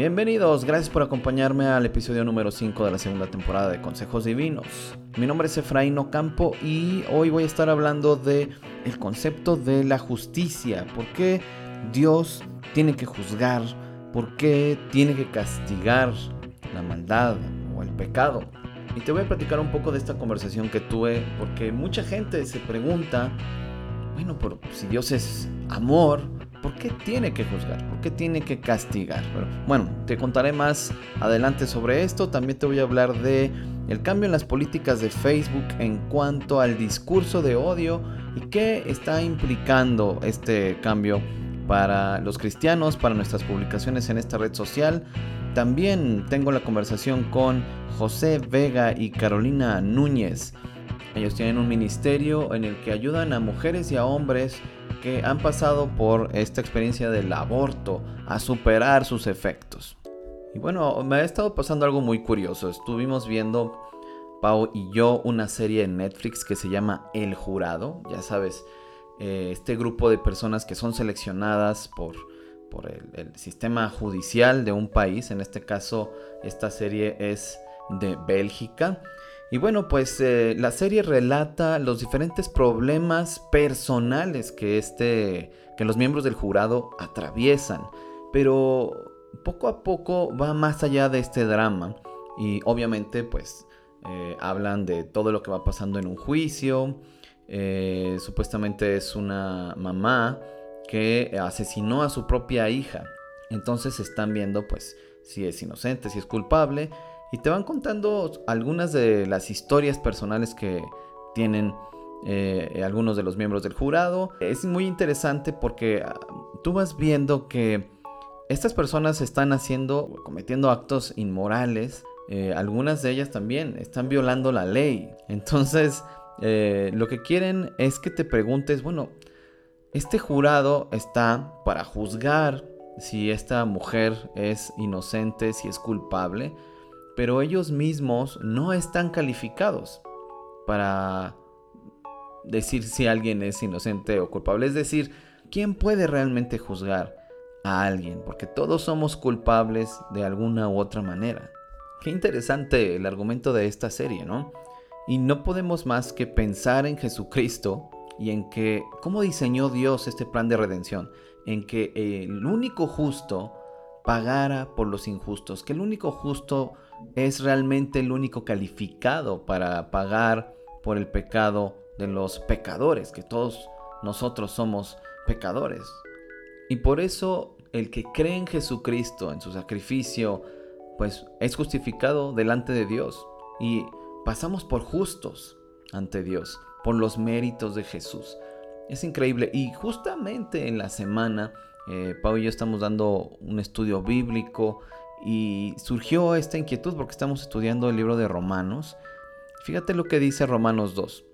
Bienvenidos, gracias por acompañarme al episodio número 5 de la segunda temporada de Consejos Divinos. Mi nombre es Efraín Ocampo y hoy voy a estar hablando de el concepto de la justicia. ¿Por qué Dios tiene que juzgar? ¿Por qué tiene que castigar la maldad o el pecado? Y te voy a platicar un poco de esta conversación que tuve porque mucha gente se pregunta, bueno, pero si Dios es amor, ¿Por qué tiene que juzgar? ¿Por qué tiene que castigar? bueno, te contaré más adelante sobre esto. También te voy a hablar de el cambio en las políticas de Facebook en cuanto al discurso de odio y qué está implicando este cambio para los cristianos, para nuestras publicaciones en esta red social. También tengo la conversación con José Vega y Carolina Núñez. Ellos tienen un ministerio en el que ayudan a mujeres y a hombres que han pasado por esta experiencia del aborto a superar sus efectos. Y bueno, me ha estado pasando algo muy curioso. Estuvimos viendo, Pau y yo, una serie en Netflix que se llama El Jurado. Ya sabes, eh, este grupo de personas que son seleccionadas por, por el, el sistema judicial de un país. En este caso, esta serie es de Bélgica. Y bueno, pues eh, la serie relata los diferentes problemas personales que, este, que los miembros del jurado atraviesan, pero poco a poco va más allá de este drama. Y obviamente pues eh, hablan de todo lo que va pasando en un juicio, eh, supuestamente es una mamá que asesinó a su propia hija, entonces están viendo pues si es inocente, si es culpable y te van contando algunas de las historias personales que tienen eh, algunos de los miembros del jurado. Es muy interesante porque ah, tú vas viendo que estas personas están haciendo, cometiendo actos inmorales. Eh, algunas de ellas también están violando la ley. Entonces, eh, lo que quieren es que te preguntes, bueno, este jurado está para juzgar si esta mujer es inocente, si es culpable pero ellos mismos no están calificados para decir si alguien es inocente o culpable. Es decir, ¿quién puede realmente juzgar a alguien? Porque todos somos culpables de alguna u otra manera. Qué interesante el argumento de esta serie, ¿no? Y no podemos más que pensar en Jesucristo y en que cómo diseñó Dios este plan de redención, en que el único justo pagara por los injustos, que el único justo es realmente el único calificado para pagar por el pecado de los pecadores, que todos nosotros somos pecadores. Y por eso el que cree en Jesucristo, en su sacrificio, pues es justificado delante de Dios. Y pasamos por justos ante Dios, por los méritos de Jesús. Es increíble. Y justamente en la semana, eh, Pau y yo estamos dando un estudio bíblico y surgió esta inquietud porque estamos estudiando el libro de Romanos. Fíjate lo que dice Romanos 2.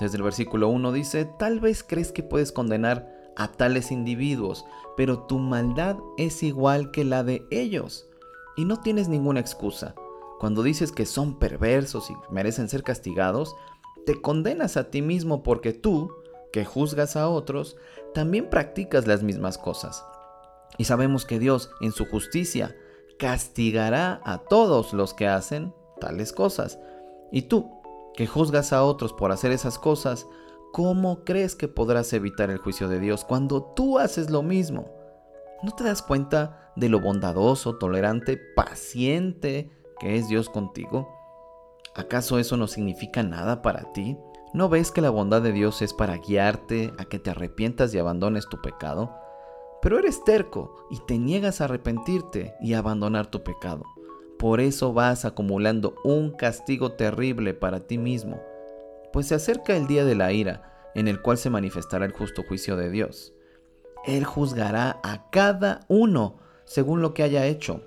Desde el versículo 1 dice, tal vez crees que puedes condenar a tales individuos, pero tu maldad es igual que la de ellos. Y no tienes ninguna excusa. Cuando dices que son perversos y merecen ser castigados, te condenas a ti mismo porque tú, que juzgas a otros, también practicas las mismas cosas. Y sabemos que Dios, en su justicia, castigará a todos los que hacen tales cosas. Y tú, que juzgas a otros por hacer esas cosas, ¿cómo crees que podrás evitar el juicio de Dios cuando tú haces lo mismo? ¿No te das cuenta de lo bondadoso, tolerante, paciente que es Dios contigo? ¿Acaso eso no significa nada para ti? ¿No ves que la bondad de Dios es para guiarte a que te arrepientas y abandones tu pecado? Pero eres terco y te niegas a arrepentirte y abandonar tu pecado. Por eso vas acumulando un castigo terrible para ti mismo, pues se acerca el día de la ira, en el cual se manifestará el justo juicio de Dios. Él juzgará a cada uno según lo que haya hecho.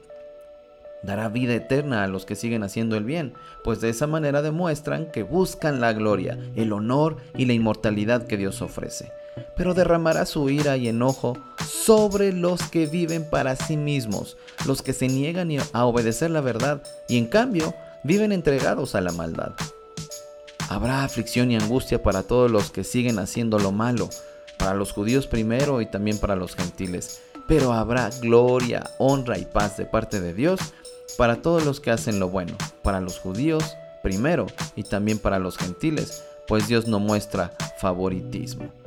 Dará vida eterna a los que siguen haciendo el bien, pues de esa manera demuestran que buscan la gloria, el honor y la inmortalidad que Dios ofrece pero derramará su ira y enojo sobre los que viven para sí mismos, los que se niegan a obedecer la verdad y en cambio viven entregados a la maldad. Habrá aflicción y angustia para todos los que siguen haciendo lo malo, para los judíos primero y también para los gentiles, pero habrá gloria, honra y paz de parte de Dios para todos los que hacen lo bueno, para los judíos primero y también para los gentiles, pues Dios no muestra favoritismo.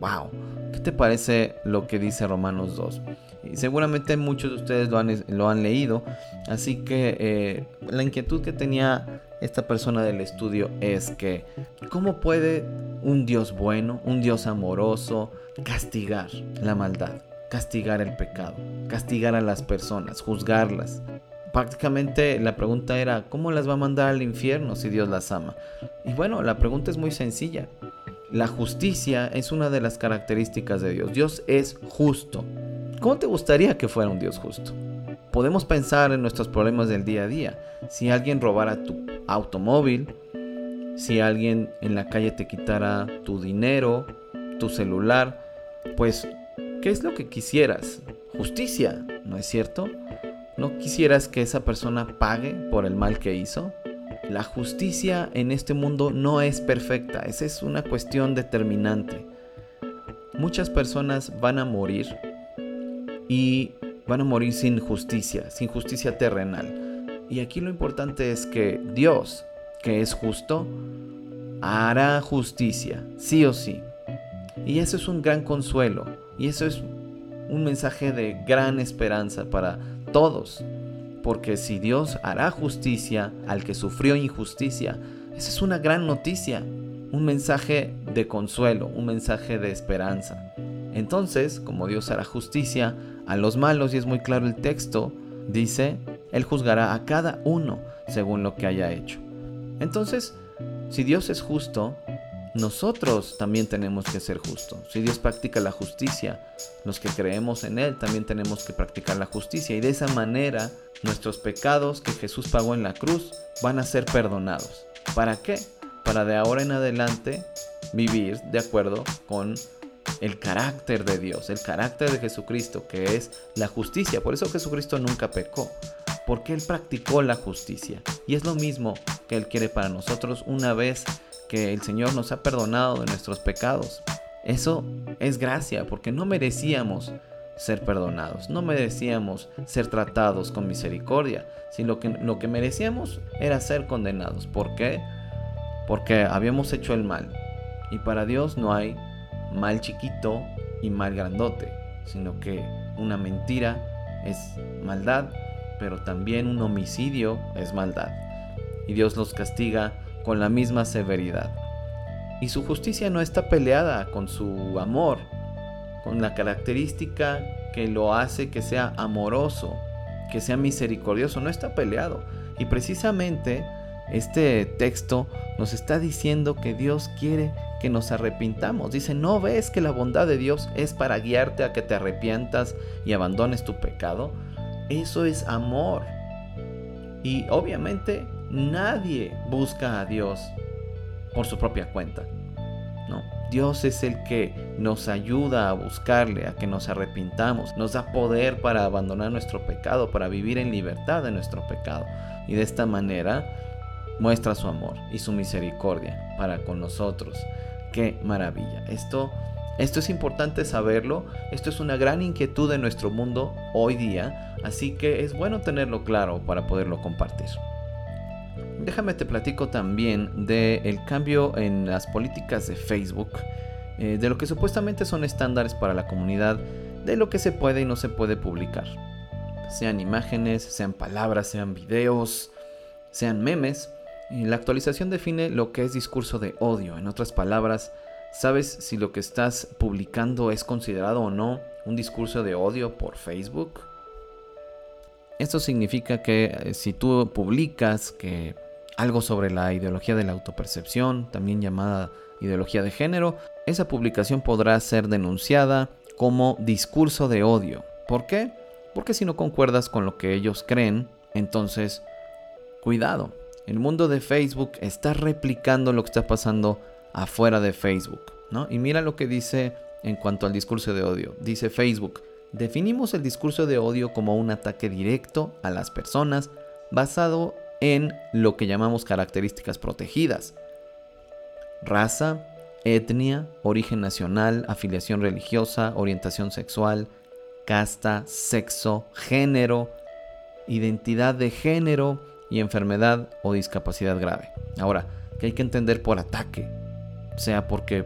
¡Wow! ¿Qué te parece lo que dice Romanos 2? Y seguramente muchos de ustedes lo han, leído, así que eh, la inquietud que tenía esta persona del estudio es que, ¿cómo puede un Dios bueno, un Dios amoroso, castigar la maldad, castigar el pecado, castigar a las personas, juzgarlas? Prácticamente la pregunta era, ¿cómo las va a mandar al infierno si Dios las ama? Y bueno, la pregunta es muy sencilla. La justicia es una de las características de Dios. Dios es justo. ¿Cómo te gustaría que fuera un Dios justo? Podemos pensar en nuestros problemas del día a día. Si alguien robara tu automóvil, si alguien en la calle te quitara tu dinero, tu celular, pues, ¿qué es lo que quisieras? Justicia, ¿no es cierto? ¿No quisieras que esa persona pague por el mal que hizo? La justicia en este mundo no es perfecta, esa es una cuestión determinante. Muchas personas van a morir y van a morir sin justicia, sin justicia terrenal. Y aquí lo importante es que Dios, que es justo, hará justicia, sí o sí. Y eso es un gran consuelo, y eso es un mensaje de gran esperanza para todos. Porque si Dios hará justicia al que sufrió injusticia, esa es una gran noticia, un mensaje de consuelo, un mensaje de esperanza. Entonces, como Dios hará justicia a los malos, y es muy claro el texto, dice, Él juzgará a cada uno según lo que haya hecho. Entonces, si Dios es justo, nosotros también tenemos que ser justos. Si Dios practica la justicia, los que creemos en Él también tenemos que practicar la justicia. Y de esa manera nuestros pecados que Jesús pagó en la cruz van a ser perdonados. ¿Para qué? Para de ahora en adelante vivir de acuerdo con el carácter de Dios, el carácter de Jesucristo, que es la justicia. Por eso Jesucristo nunca pecó, porque Él practicó la justicia. Y es lo mismo que Él quiere para nosotros una vez que el Señor nos ha perdonado de nuestros pecados. Eso es gracia, porque no merecíamos ser perdonados, no merecíamos ser tratados con misericordia, sino que lo que merecíamos era ser condenados. ¿Por qué? Porque habíamos hecho el mal. Y para Dios no hay mal chiquito y mal grandote, sino que una mentira es maldad, pero también un homicidio es maldad. Y Dios los castiga con la misma severidad. Y su justicia no está peleada con su amor, con la característica que lo hace que sea amoroso, que sea misericordioso, no está peleado. Y precisamente este texto nos está diciendo que Dios quiere que nos arrepintamos. Dice, ¿no ves que la bondad de Dios es para guiarte a que te arrepientas y abandones tu pecado? Eso es amor. Y obviamente nadie busca a Dios por su propia cuenta. No, Dios es el que nos ayuda a buscarle, a que nos arrepintamos, nos da poder para abandonar nuestro pecado, para vivir en libertad de nuestro pecado. Y de esta manera muestra su amor y su misericordia para con nosotros. Qué maravilla. Esto esto es importante saberlo, esto es una gran inquietud de nuestro mundo hoy día, así que es bueno tenerlo claro para poderlo compartir. Déjame te platico también del cambio en las políticas de Facebook, eh, de lo que supuestamente son estándares para la comunidad, de lo que se puede y no se puede publicar. Sean imágenes, sean palabras, sean videos, sean memes. La actualización define lo que es discurso de odio. En otras palabras, ¿sabes si lo que estás publicando es considerado o no un discurso de odio por Facebook? Esto significa que eh, si tú publicas que algo sobre la ideología de la autopercepción, también llamada ideología de género, esa publicación podrá ser denunciada como discurso de odio. ¿Por qué? Porque si no concuerdas con lo que ellos creen, entonces, cuidado. El mundo de Facebook está replicando lo que está pasando afuera de Facebook, ¿no? Y mira lo que dice en cuanto al discurso de odio. Dice Facebook, definimos el discurso de odio como un ataque directo a las personas basado en lo que llamamos características protegidas. Raza, etnia, origen nacional, afiliación religiosa, orientación sexual, casta, sexo, género, identidad de género y enfermedad o discapacidad grave. Ahora, que hay que entender por ataque, sea porque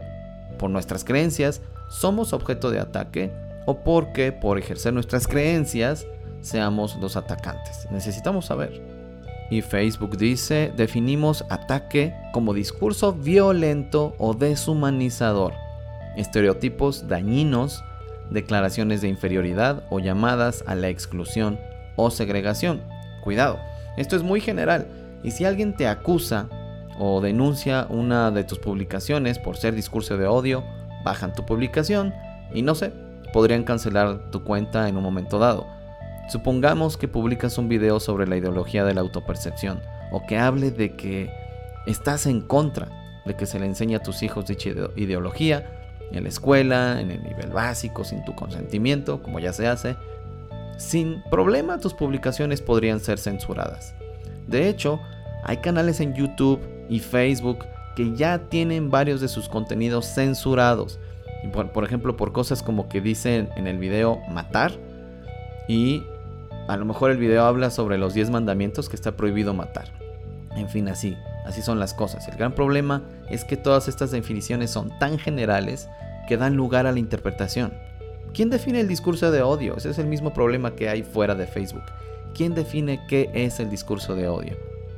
por nuestras creencias somos objeto de ataque o porque por ejercer nuestras creencias seamos los atacantes. Necesitamos saber. Y Facebook dice, definimos ataque como discurso violento o deshumanizador, estereotipos dañinos, declaraciones de inferioridad o llamadas a la exclusión o segregación. Cuidado, esto es muy general y si alguien te acusa o denuncia una de tus publicaciones por ser discurso de odio, bajan tu publicación y no sé, podrían cancelar tu cuenta en un momento dado. Supongamos que publicas un video sobre la ideología de la autopercepción o que hable de que estás en contra de que se le enseñe a tus hijos dicha ideología en la escuela, en el nivel básico, sin tu consentimiento, como ya se hace. Sin problema tus publicaciones podrían ser censuradas. De hecho, hay canales en YouTube y Facebook que ya tienen varios de sus contenidos censurados. Por, por, ejemplo, por cosas como que dicen en el video matar. Y a lo mejor el video habla sobre los 10 mandamientos que está prohibido matar. En fin, así, así son las cosas. El gran problema es que todas estas definiciones son tan generales que dan lugar a la interpretación. ¿Quién define el discurso de odio? Ese es el mismo problema que hay fuera de Facebook. ¿Quién define qué es el discurso de odio?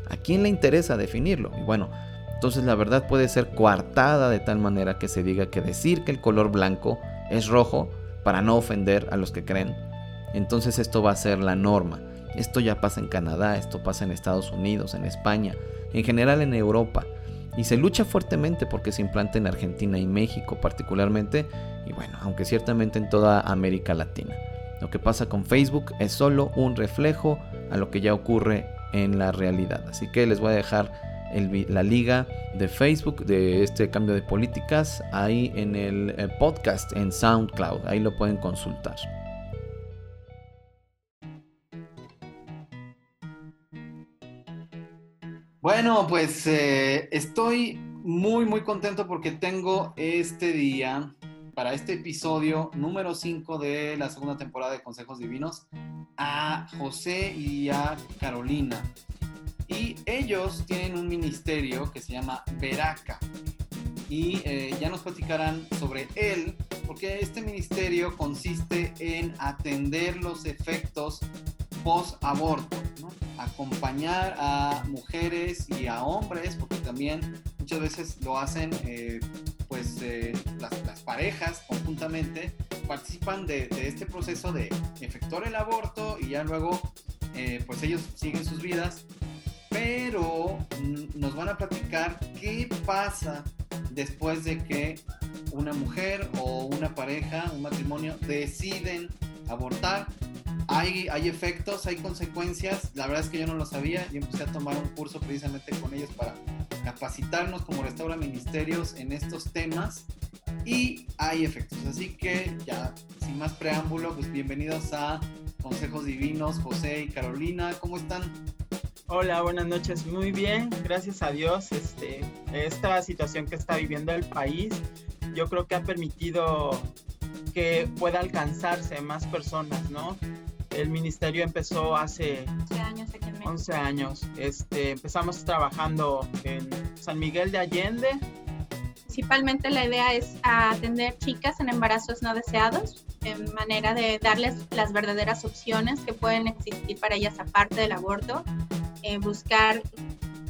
¿A quién le interesa definirlo? Y bueno, entonces la verdad puede ser coartada de tal manera que se diga que decir que el color blanco es rojo para no ofender a los que creen. Entonces esto va a ser la norma. Esto ya pasa en Canadá, esto pasa en Estados Unidos, en España, en general en Europa. Y se lucha fuertemente porque se implante en Argentina y México particularmente, y bueno, aunque ciertamente en toda América Latina. Lo que pasa con Facebook es solo un reflejo a lo que ya ocurre en la realidad. Así que les voy a dejar la liga de Facebook de este cambio de políticas ahí en el eh, podcast en SoundCloud. Ahí lo pueden consultar. Bueno, pues eh, estoy muy, muy contento porque tengo este día para este episodio número 5 de la segunda temporada de Consejos Divinos a José y a Carolina. Y ellos tienen un ministerio que se llama Veraca. Y eh, ya nos platicarán sobre él, porque este ministerio consiste en atender los efectos post-aborto, acompañar a mujeres y a hombres, porque también muchas veces lo hacen eh, pues eh, las, parejas conjuntamente participan de, este proceso de efectuar el aborto y ya luego eh, pues ellos siguen sus vidas, pero nos van a platicar qué pasa después de que una mujer o una pareja, un matrimonio deciden abortar. Hay, hay efectos, hay consecuencias. La verdad es que yo no lo sabía. Yo empecé a tomar un curso precisamente con ellos para capacitarnos como Restaura Ministerios en estos temas y hay efectos. Así que ya, sin más preámbulo, pues bienvenidos a Consejos Divinos, José y Carolina, ¿cómo están? Hola, buenas noches. Muy bien, gracias a Dios. Este, esta situación que está viviendo el país, yo creo que ha permitido que pueda alcanzarse más personas, ¿no? El ministerio empezó hace 11 años. Aquí en 11 años. Este, empezamos trabajando en San Miguel de Allende. Principalmente la idea es atender chicas en embarazos no deseados, en manera de darles las verdaderas opciones que pueden existir para ellas aparte del aborto, eh, buscar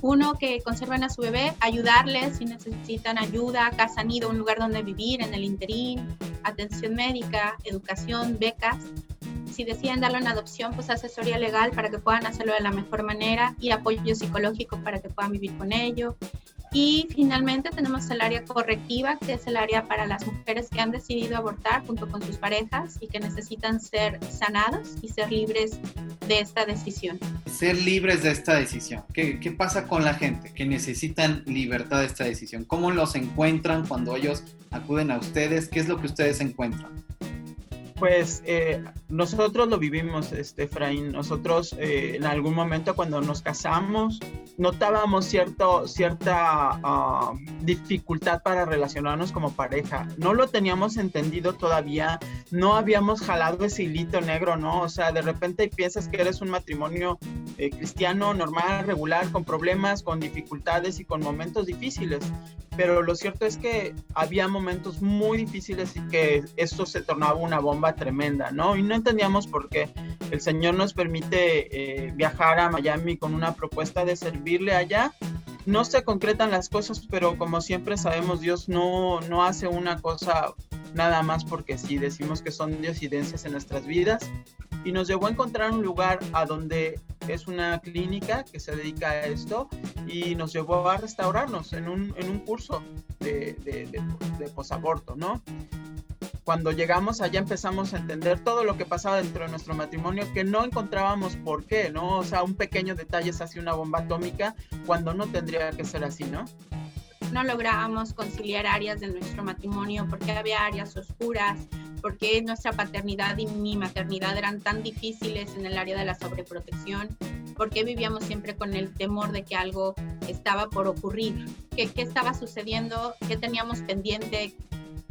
uno, que conserven a su bebé, ayudarles si necesitan ayuda, casa nido, un lugar donde vivir en el interín, atención médica, educación, becas si deciden darlo en adopción, pues asesoría legal para que puedan hacerlo de la mejor manera y apoyo psicológico para que puedan vivir con ello. Y finalmente tenemos el área correctiva, que es el área para las mujeres que han decidido abortar junto con sus parejas y que necesitan ser sanados y ser libres de esta decisión. Ser libres de esta decisión. ¿Qué, qué pasa con la gente que necesitan libertad de esta decisión? ¿Cómo los encuentran cuando ellos acuden a ustedes? ¿Qué es lo que ustedes encuentran? Pues eh, nosotros lo vivimos, este, Efraín. Nosotros eh, en algún momento cuando nos casamos notábamos cierto, cierta, ah, dificultad para relacionarnos como pareja. No lo teníamos entendido todavía, no habíamos jalado ese hilito negro, ¿no? O sea, de repente piensas que eres un matrimonio eh, cristiano, normal, regular, con problemas, con dificultades y con momentos difíciles. Pero lo cierto es que había momentos muy difíciles y que esto se tornaba una bomba tremenda, ¿no? Y no entendíamos por qué. El Señor nos permite eh, viajar a Miami con una propuesta de servirle allá no se concretan las cosas, pero como siempre sabemos, Dios no, no hace una cosa nada más porque sí, decimos que son diosidencias en nuestras vidas. Y nos llevó a encontrar un lugar a donde es una clínica que se dedica a esto y nos llevó a restaurarnos en un, en un curso de, de, de, de posaborto, ¿no? Cuando llegamos allá empezamos a entender todo lo que pasaba dentro de nuestro matrimonio que no encontrábamos por qué, ¿no? O sea, un pequeño detalle es así una bomba atómica cuando no tendría que ser así, ¿no? No lográbamos conciliar áreas de nuestro matrimonio porque había áreas oscuras, porque nuestra paternidad y mi maternidad eran tan difíciles en el área de la sobreprotección, porque vivíamos siempre con el temor de que algo estaba por ocurrir, que qué estaba sucediendo, qué teníamos pendiente,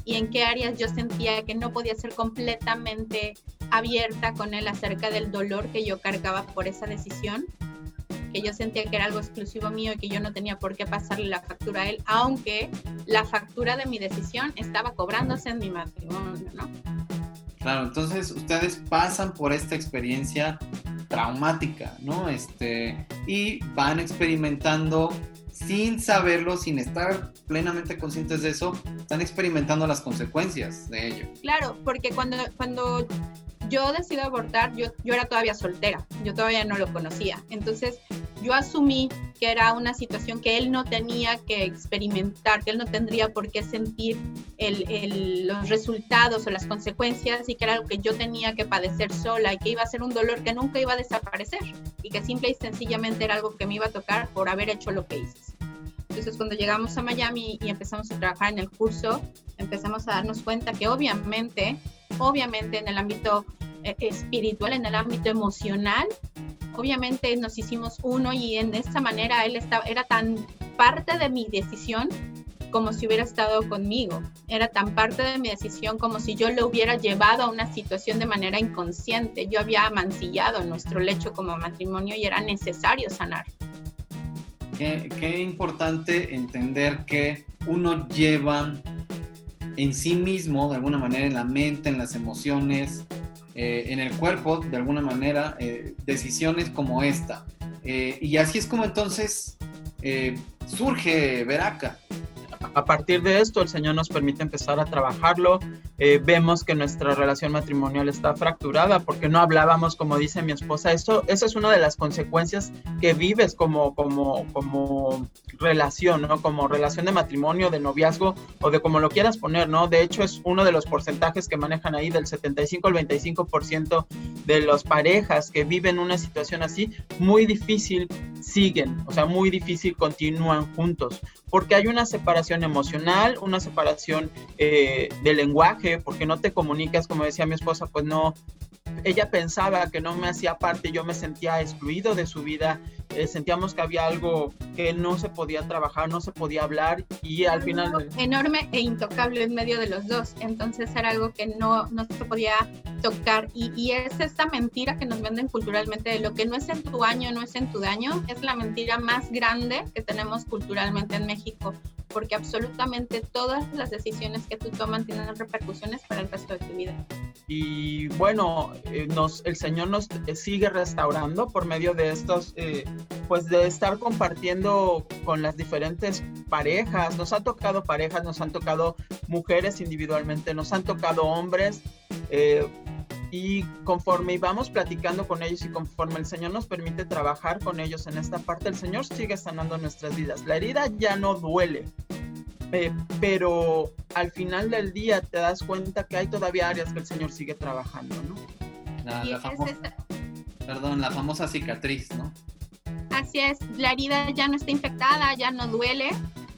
y en qué áreas yo sentía que no podía ser completamente abierta con él acerca del dolor que yo cargaba por esa decisión, que yo sentía que era algo exclusivo mío y que yo no tenía por qué pasarle la factura a él, aunque la factura de mi decisión estaba cobrándose en mi matrimonio, ¿no? Claro, entonces ustedes pasan por esta experiencia traumática, ¿no? Este, y van experimentando sin saberlo, sin estar plenamente conscientes de eso, están experimentando las consecuencias de ello. Claro, porque cuando, cuando yo decido abortar, yo, yo era todavía soltera, yo todavía no lo conocía. Entonces yo asumí que era una situación que él no tenía que experimentar, que él no tendría por qué sentir el, el, los resultados o las consecuencias y que era algo que yo tenía que padecer sola y que iba a ser un dolor que nunca iba a desaparecer y que simple y sencillamente era algo que me iba a tocar por haber hecho lo que hice. Entonces cuando llegamos a Miami y empezamos a trabajar en el curso, empezamos a darnos cuenta que obviamente, obviamente en el ámbito eh, espiritual, en el ámbito emocional, obviamente nos hicimos uno y en esta manera él estaba, era tan parte de mi decisión como si hubiera estado conmigo. Era tan parte de mi decisión como si yo lo hubiera llevado a una situación de manera inconsciente. Yo había mancillado nuestro lecho como matrimonio y era necesario sanar. Qué, qué importante entender que uno lleva en sí mismo, de alguna manera, en la mente, en las emociones, eh, en el cuerpo, de alguna manera, eh, decisiones como esta. Eh, y así es como entonces eh, surge Veraca a partir de esto el Señor nos permite empezar a trabajarlo. Eh, vemos que nuestra relación matrimonial está fracturada porque no hablábamos, como dice mi esposa. Eso, eso es una de las consecuencias que vives como, como, como relación, ¿no? Como relación de matrimonio, de noviazgo o de como lo quieras poner, ¿no? De hecho es uno de los porcentajes que manejan ahí del 75 al 25% de las parejas que viven una situación así, muy difícil siguen, o sea, muy difícil continúan juntos porque hay una separación emocional, una separación eh, de lenguaje, porque no te comunicas, como decía mi esposa, pues no, ella pensaba que no me hacía parte, yo me sentía excluido de su vida, eh, sentíamos que había algo que no se podía trabajar, no se podía hablar y al final... Enorme e intocable en medio de los dos, entonces era algo que no, no se podía tocar y, y es esta mentira que nos venden culturalmente de lo que no es en tu año, no es en tu daño, es la mentira más grande que tenemos culturalmente en México porque absolutamente todas las decisiones que tú tomas tienen repercusiones para el resto de tu vida. Y bueno, eh, nos, el Señor nos eh, sigue restaurando por medio de estos, eh, pues de estar compartiendo con las diferentes parejas. Nos ha tocado parejas, nos han tocado mujeres individualmente, nos han tocado hombres. Y conforme íbamos platicando con ellos y conforme el Señor nos permite trabajar con ellos en esta parte, el Señor sigue sanando nuestras vidas. La herida ya no duele, eh, pero al final del día te das cuenta que hay todavía áreas que el Señor sigue trabajando, ¿no? La, la famosa, perdón, la famosa cicatriz, ¿no? Así es, la herida ya no está infectada, ya no duele,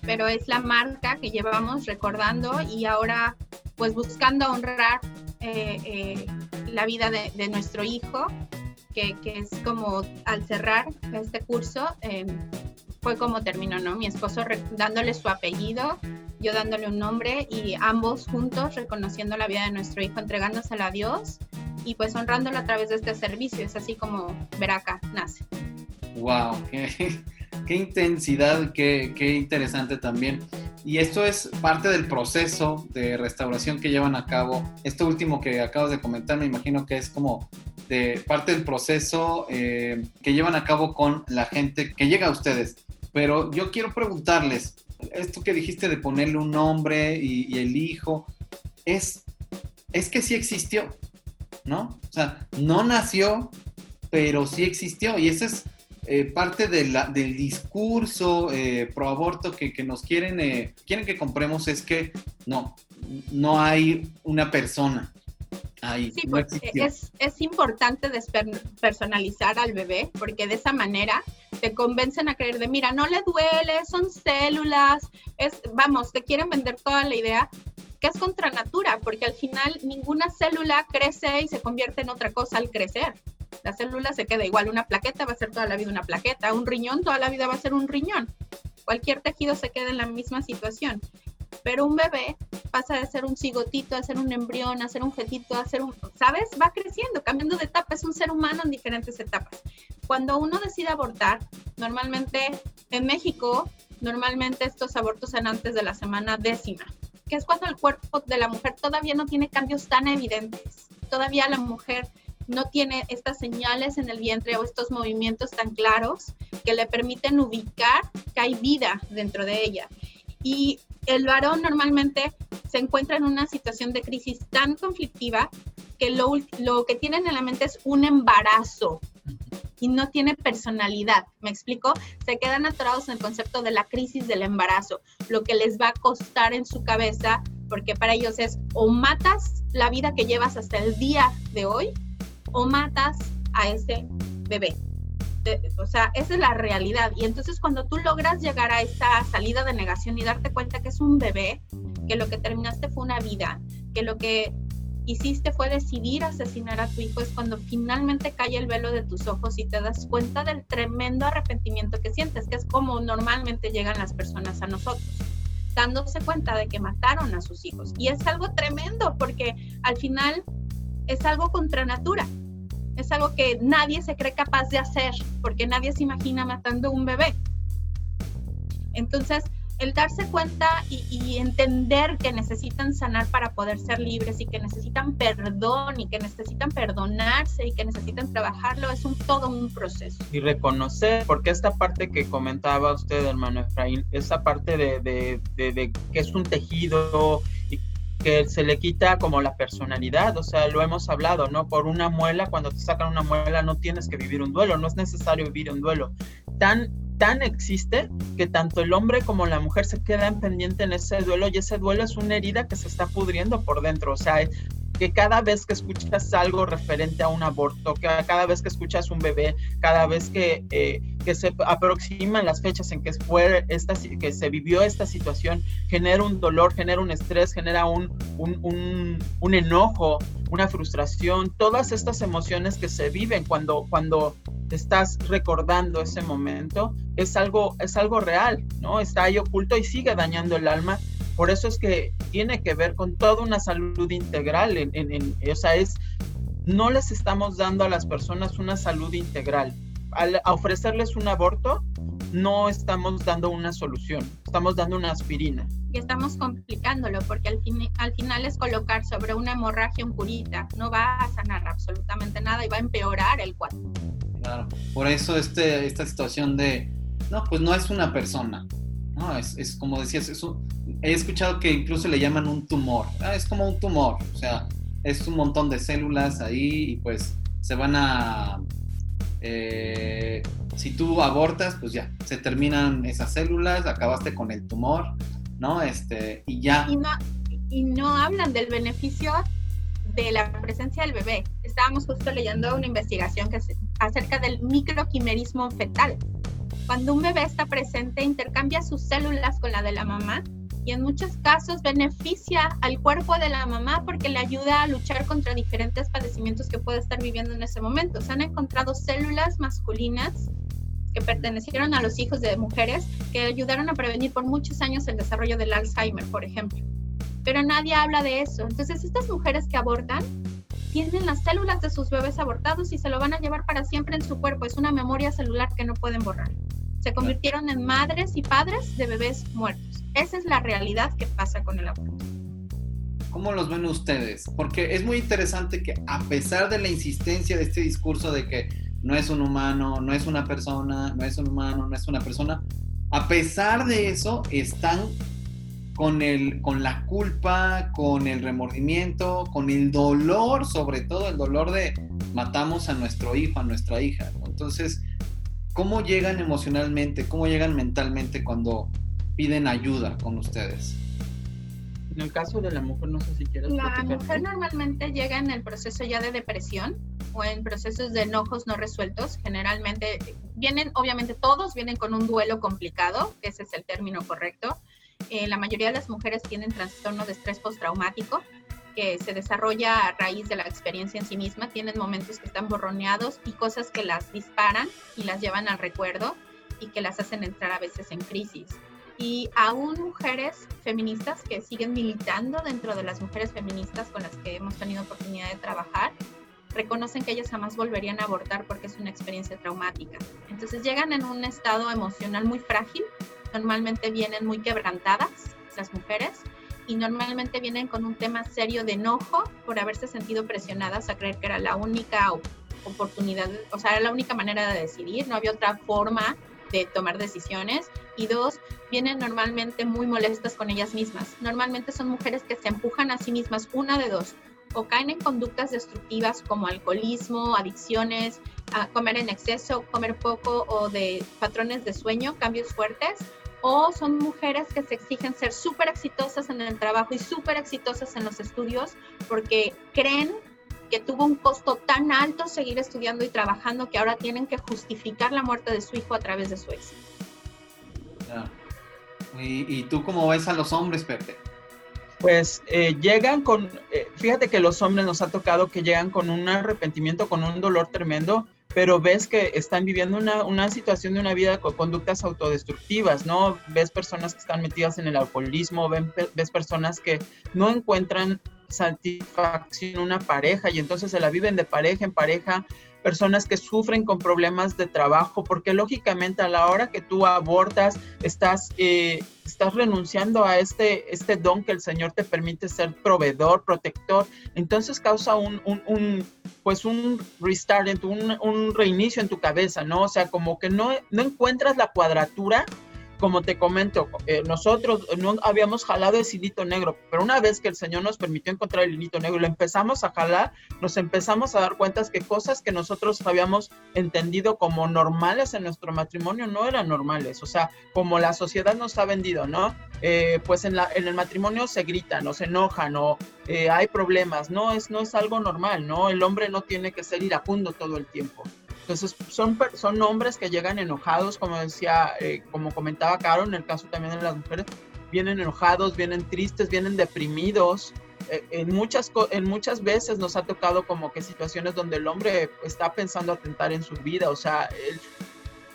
pero es la marca que llevamos recordando y ahora pues buscando honrar eh, eh, la vida de, nuestro hijo, que, es como al cerrar este curso, eh, fue como terminó, ¿no? Mi esposo dándole su apellido, yo dándole un nombre y ambos juntos reconociendo la vida de nuestro hijo, entregándosela a Dios y pues honrándolo a través de este servicio. Es así como Veraca nace. ¡Wow! ¡Qué, qué intensidad! Qué, ¡Qué interesante también! Y esto es parte del proceso de restauración que llevan a cabo. Esto último que acabas de comentar, me imagino que es como de parte del proceso eh, que llevan a cabo con la gente que llega a ustedes. Pero yo quiero preguntarles, esto que dijiste de ponerle un nombre y, el hijo, es, es que sí existió, ¿no? O sea, no nació, pero sí existió. Y esa es eh, parte de la, del discurso eh, pro aborto que, que nos quieren, eh, quieren que compremos es que no, no hay una persona. Ahí, sí, es, es importante despersonalizar al bebé porque de esa manera te convencen a creer de, mira, no le duele, son células, es, vamos, te quieren vender toda la idea que es contra natura, porque al final ninguna célula crece y se convierte en otra cosa al crecer. La célula se queda igual, una plaqueta va a ser toda la vida una plaqueta, un riñón toda la vida va a ser un riñón. Cualquier tejido se queda en la misma situación. Pero un bebé pasa de ser un cigotito a ser un embrión, a ser un fetito, a ser un, ¿sabes? Va creciendo, cambiando de etapa, es un ser humano en diferentes etapas. Cuando uno decide abortar, normalmente en México, normalmente estos abortos son antes de la semana décima, que es cuando el cuerpo de la mujer todavía no tiene cambios tan evidentes. Todavía la mujer no tiene estas señales en el vientre o estos movimientos tan claros que le permiten ubicar que hay vida dentro de ella. Y el varón normalmente se encuentra en una situación de crisis tan conflictiva que lo, lo que tienen en la mente es un embarazo y no tiene personalidad. ¿Me explico? Se quedan atorados en el concepto de la crisis del embarazo, lo que les va a costar en su cabeza, porque para ellos es o matas la vida que llevas hasta el día de hoy o matas a ese bebé o sea, esa es la realidad. Y entonces cuando tú logras llegar a esa salida de negación y darte cuenta que es un bebé, que lo que terminaste fue una vida, que lo que hiciste fue decidir asesinar a tu hijo, es cuando finalmente cae el velo de tus ojos y te das cuenta del tremendo arrepentimiento que sientes, que es como normalmente llegan las personas a nosotros dándose cuenta de que mataron a sus hijos. Y es algo tremendo porque al final es algo contra natura es algo que nadie se cree capaz de hacer, porque nadie se imagina matando un bebé. Entonces, el darse cuenta y, entender que necesitan sanar para poder ser libres y que necesitan perdón y que necesitan perdonarse y que necesitan trabajarlo es un todo un proceso. Y reconocer, porque esta parte que comentaba usted, hermano Efraín, esa parte de, de, de que es un tejido y que se le quita como la personalidad, o sea, lo hemos hablado, ¿no? Por una muela, cuando te sacan una muela no tienes que vivir un duelo, no es necesario vivir un duelo. Tan, tan existe que tanto el hombre como la mujer se quedan pendiente en ese duelo y ese duelo es una herida que se está pudriendo por dentro, o sea, que cada vez que escuchas algo referente a un aborto, que cada vez que escuchas un bebé, cada vez que, eh, que se aproximan las fechas en que, fue esta, que se vivió esta situación, genera un dolor, genera un estrés, genera un, un, un, un enojo, una frustración, todas estas emociones que se viven cuando, cuando estás recordando ese momento, es algo, es algo real, ¿no? Está ahí oculto y sigue dañando el alma por eso es que tiene que ver con toda una salud integral. En, en, o sea, es, no les estamos dando a las personas una salud integral. Al ofrecerles un aborto, no estamos dando una solución, estamos dando una aspirina. Y estamos complicándolo porque al, fin, al final es colocar sobre una hemorragia un curita, no va a sanar absolutamente nada y va a empeorar el cuadro. Claro, por eso este, esta situación de, no, pues no es una persona, no, es, es como decías, es un, he escuchado que incluso le llaman un tumor. Ah, es como un tumor, o sea, es un montón de células ahí y pues se van a... Eh, si tú abortas, pues ya, se terminan esas células, acabaste con el tumor, ¿no? Este, y ya. Y no, y no hablan del beneficio de la presencia del bebé. Estábamos justo leyendo una investigación que es acerca del microquimerismo fetal. Cuando un bebé está presente, intercambia sus células con la de la mamá y en muchos casos beneficia al cuerpo de la mamá porque le ayuda a luchar contra diferentes padecimientos que puede estar viviendo en ese momento. Se han encontrado células masculinas que pertenecieron a los hijos de mujeres que ayudaron a prevenir por muchos años el desarrollo del Alzheimer, por ejemplo. Pero nadie habla de eso. Entonces, estas mujeres que abortan tienen las células de sus bebés abortados y se lo van a llevar para siempre en su cuerpo. Es una memoria celular que no pueden borrar. Se convirtieron en madres y padres de bebés muertos. Esa es la realidad que pasa con el aborto. ¿Cómo los ven ustedes? Porque es muy interesante que a pesar de la insistencia de este discurso de que no es un humano, no es una persona, no es un humano, no es una persona, a pesar de eso están con, el, con la culpa, con el remordimiento, con el dolor, sobre todo el dolor de matamos a nuestro hijo, a nuestra hija. Entonces, ¿cómo llegan emocionalmente, cómo llegan mentalmente cuando piden ayuda con ustedes? En el caso de la mujer, no sé si quieres. La mujer normalmente llega en el proceso ya de depresión o en procesos de enojos no resueltos. Generalmente vienen, obviamente todos vienen con un duelo complicado, ese es el término correcto. Eh, la mayoría de las mujeres tienen trastorno de estrés postraumático que se desarrolla a raíz de la experiencia en sí misma. Tienen momentos que están borroneados y cosas que las disparan y las llevan al recuerdo y que las hacen entrar a veces en crisis y aún mujeres feministas que siguen militando dentro de las mujeres feministas con las que hemos tenido oportunidad de trabajar, reconocen que ellas jamás volverían a abortar porque es una experiencia traumática. Entonces llegan en un estado emocional muy frágil, normalmente vienen muy quebrantadas las mujeres y normalmente vienen con un tema serio de enojo por haberse sentido presionadas a creer que era la única oportunidad, o sea, era la única manera de decidir, no había otra forma de tomar decisiones y dos, vienen normalmente muy molestas con ellas mismas. Normalmente son mujeres que se empujan a sí mismas, una de dos, o caen en conductas destructivas como alcoholismo, adicciones, comer en exceso, comer poco o de patrones de sueño, cambios fuertes, o son mujeres que se exigen ser súper exitosas en el trabajo y súper exitosas en los estudios porque creen que tuvo un costo tan alto seguir estudiando y trabajando que ahora tienen que justificar la muerte de su hijo a través de su éxito. ¿Y, tú cómo ves a los hombres, Pepe? Pues eh, llegan con, eh, fíjate que los hombres nos ha tocado que llegan con un arrepentimiento, con un dolor tremendo, pero ves que están viviendo una, una, situación de una vida con conductas autodestructivas, ¿no? Ves personas que están metidas en el alcoholismo, ves personas que no encuentran satisfacción en una pareja y entonces se la viven de pareja en pareja, personas que sufren con problemas de trabajo, porque lógicamente a la hora que tú abortas, estás, eh, estás renunciando a este, este don que el Señor te permite ser proveedor, protector, entonces causa un, un, pues un restart, un, un reinicio en tu cabeza, ¿no? O sea, como que no, no encuentras la cuadratura como te comento, eh, nosotros no habíamos jalado el hilito negro, pero una vez que el Señor nos permitió encontrar el hilito negro y lo empezamos a jalar, nos empezamos a dar cuenta que cosas que nosotros habíamos entendido como normales en nuestro matrimonio no eran normales. O sea, como la sociedad nos ha vendido, ¿no? Eh, pues en, la, en el matrimonio se gritan o se enojan o eh, hay problemas. No es, no es algo normal, ¿no? El hombre no tiene que ser iracundo todo el tiempo. Entonces, son, son hombres que llegan enojados, como decía, eh, como comentaba Caro, en el caso también de las mujeres, vienen enojados, vienen tristes, vienen deprimidos. Eh, en, muchas, en muchas veces nos ha tocado como que situaciones donde el hombre está pensando atentar en su vida, o sea, él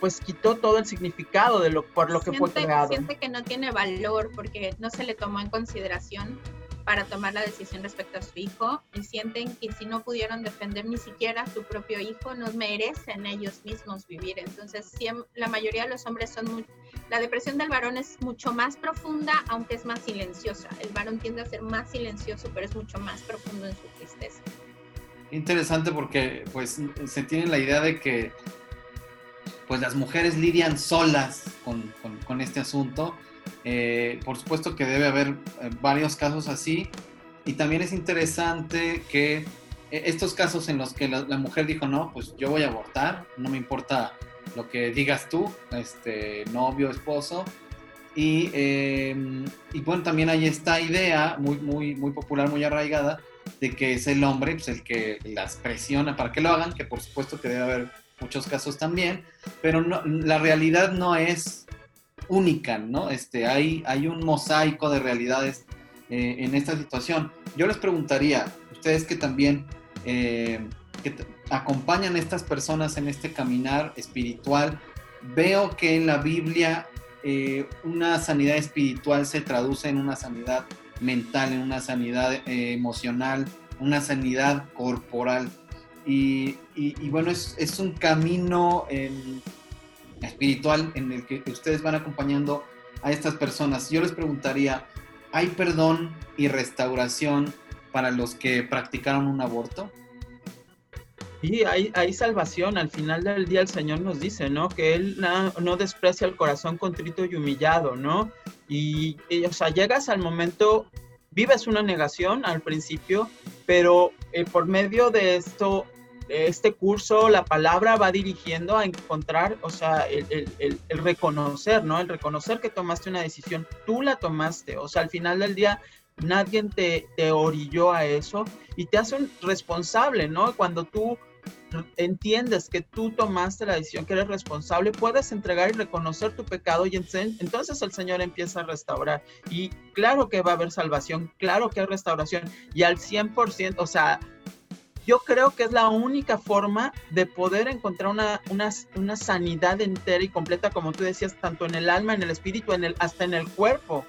pues quitó todo el significado de lo por lo que fue creado. Siente que no tiene valor porque no se le tomó en consideración para tomar la decisión respecto a su hijo y sienten que si no pudieron defender ni siquiera a su propio hijo, no merecen ellos mismos vivir. Entonces, la mayoría de los hombres son muy... La depresión del varón es mucho más profunda, aunque es más silenciosa. El varón tiende a ser más silencioso, pero es mucho más profundo en su tristeza. Interesante porque pues se tiene la idea de que pues las mujeres lidian solas con, con, con este asunto eh, por supuesto que debe haber eh, varios casos así. Y también es interesante que eh, estos casos en los que la, mujer dijo, no, pues yo voy a abortar, no me importa lo que digas tú, este, novio, esposo. Y, y, bueno, también hay esta idea muy, muy, muy popular, muy arraigada, de que es el hombre pues, el que las presiona para que lo hagan, que por supuesto que debe haber muchos casos también, pero la realidad no es única, ¿no? Este, hay, hay un mosaico de realidades eh, en esta situación. Yo les preguntaría, ustedes que también eh, que acompañan a estas personas en este caminar espiritual veo que en la Biblia eh, una sanidad espiritual se traduce en una sanidad mental, en una sanidad emocional, una sanidad corporal. Y, bueno, es, es, un camino espiritual en el que ustedes van acompañando a estas personas. Yo les preguntaría, ¿hay perdón y restauración para los que practicaron un aborto? Sí, hay, salvación. Al final del día el Señor nos dice, ¿no? Que Él no, desprecia el corazón contrito y humillado, ¿no? Y, o sea, llegas al momento, vives una negación al principio, pero eh, por medio de esto, este curso, la palabra va dirigiendo a encontrar, o sea, el, el, el, reconocer, ¿no? El reconocer que tomaste una decisión, tú la tomaste, o sea, al final del día nadie te, te orilló a eso y te hace responsable, ¿no? Cuando tú entiendes que tú tomaste la decisión, que eres responsable, puedes entregar y reconocer tu pecado y entonces el Señor empieza a restaurar. Y claro que va a haber salvación, claro que hay restauración y al 100%, o sea, yo creo que es la única forma de poder encontrar una, una, una sanidad entera y completa, como tú decías, tanto en el alma, en el espíritu, en el, hasta en el cuerpo.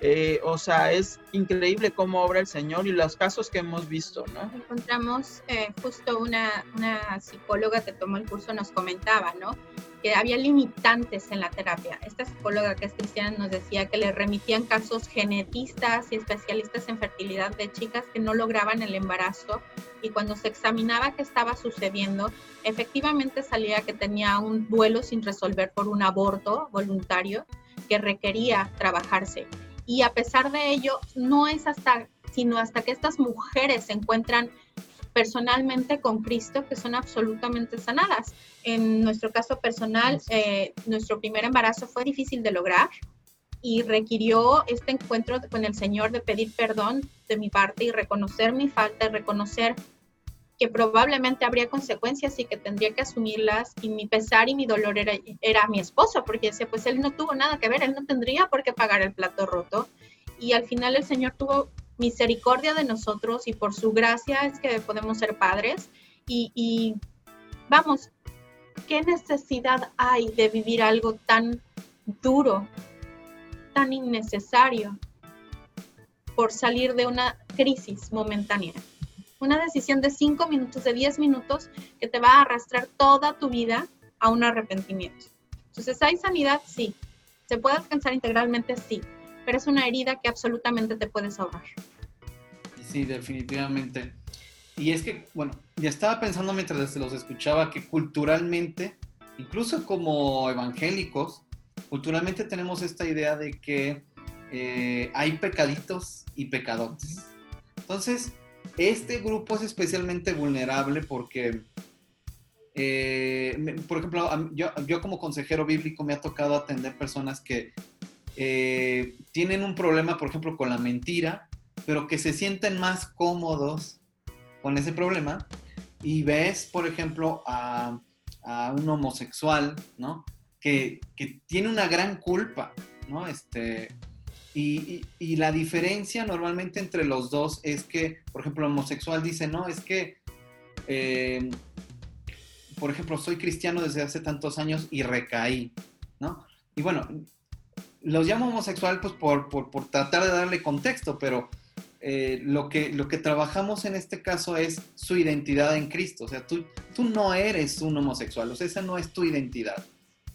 Eh, o sea, es increíble cómo obra el Señor y los casos que hemos visto, ¿no? Encontramos eh, justo una, una, psicóloga que tomó el curso nos comentaba, ¿no? Que había limitantes en la terapia. Esta psicóloga que es cristiana nos decía que le remitían casos genetistas y especialistas en fertilidad de chicas que no lograban el embarazo y cuando se examinaba qué estaba sucediendo, efectivamente salía que tenía un duelo sin resolver por un aborto voluntario que requería trabajarse y a pesar de ello, no es hasta, sino hasta que estas mujeres encuentran personalmente con Cristo que son absolutamente sanadas. En nuestro caso personal, eh, nuestro primer embarazo fue difícil de lograr y requirió este encuentro con el Señor de pedir perdón de mi parte y reconocer mi falta y reconocer que probablemente habría consecuencias y que tendría que asumirlas y mi pesar y mi dolor era, era mi esposo, porque decía, pues él no tuvo nada que ver, él no tendría por qué pagar el plato roto. Y al final el Señor tuvo misericordia de nosotros y por su gracia es que podemos ser padres. Y, vamos, ¿qué necesidad hay de vivir algo tan duro, tan innecesario, por salir de una crisis momentánea? una decisión de 5 minutos, de 10 minutos, que te va a arrastrar toda tu vida a un arrepentimiento. Entonces, ¿hay sanidad? Sí. ¿Se puede alcanzar integralmente? Sí. Pero es una herida que absolutamente te puedes ahorrar. Sí, definitivamente. Y es que, bueno, ya estaba pensando mientras los escuchaba que culturalmente, incluso como evangélicos, culturalmente tenemos esta idea de que eh, hay pecaditos y pecadores. Entonces, este grupo es especialmente vulnerable porque, eh, por ejemplo, yo, como consejero bíblico me ha tocado atender personas que eh, tienen un problema, por ejemplo, con la mentira, pero que se sienten más cómodos con ese problema. Y ves, por ejemplo, a, un homosexual, ¿no? Que, tiene una gran culpa, ¿no? Este, y, la diferencia normalmente entre los dos es que, por ejemplo, el homosexual dice, no, es que, eh, por ejemplo, soy cristiano desde hace tantos años y recaí, ¿no? Y bueno, los llamo homosexual pues por, tratar de darle contexto, pero eh, lo, que, lo que trabajamos en este caso es su identidad en Cristo. O sea, tú, tú no eres un homosexual, o sea, esa no es tu identidad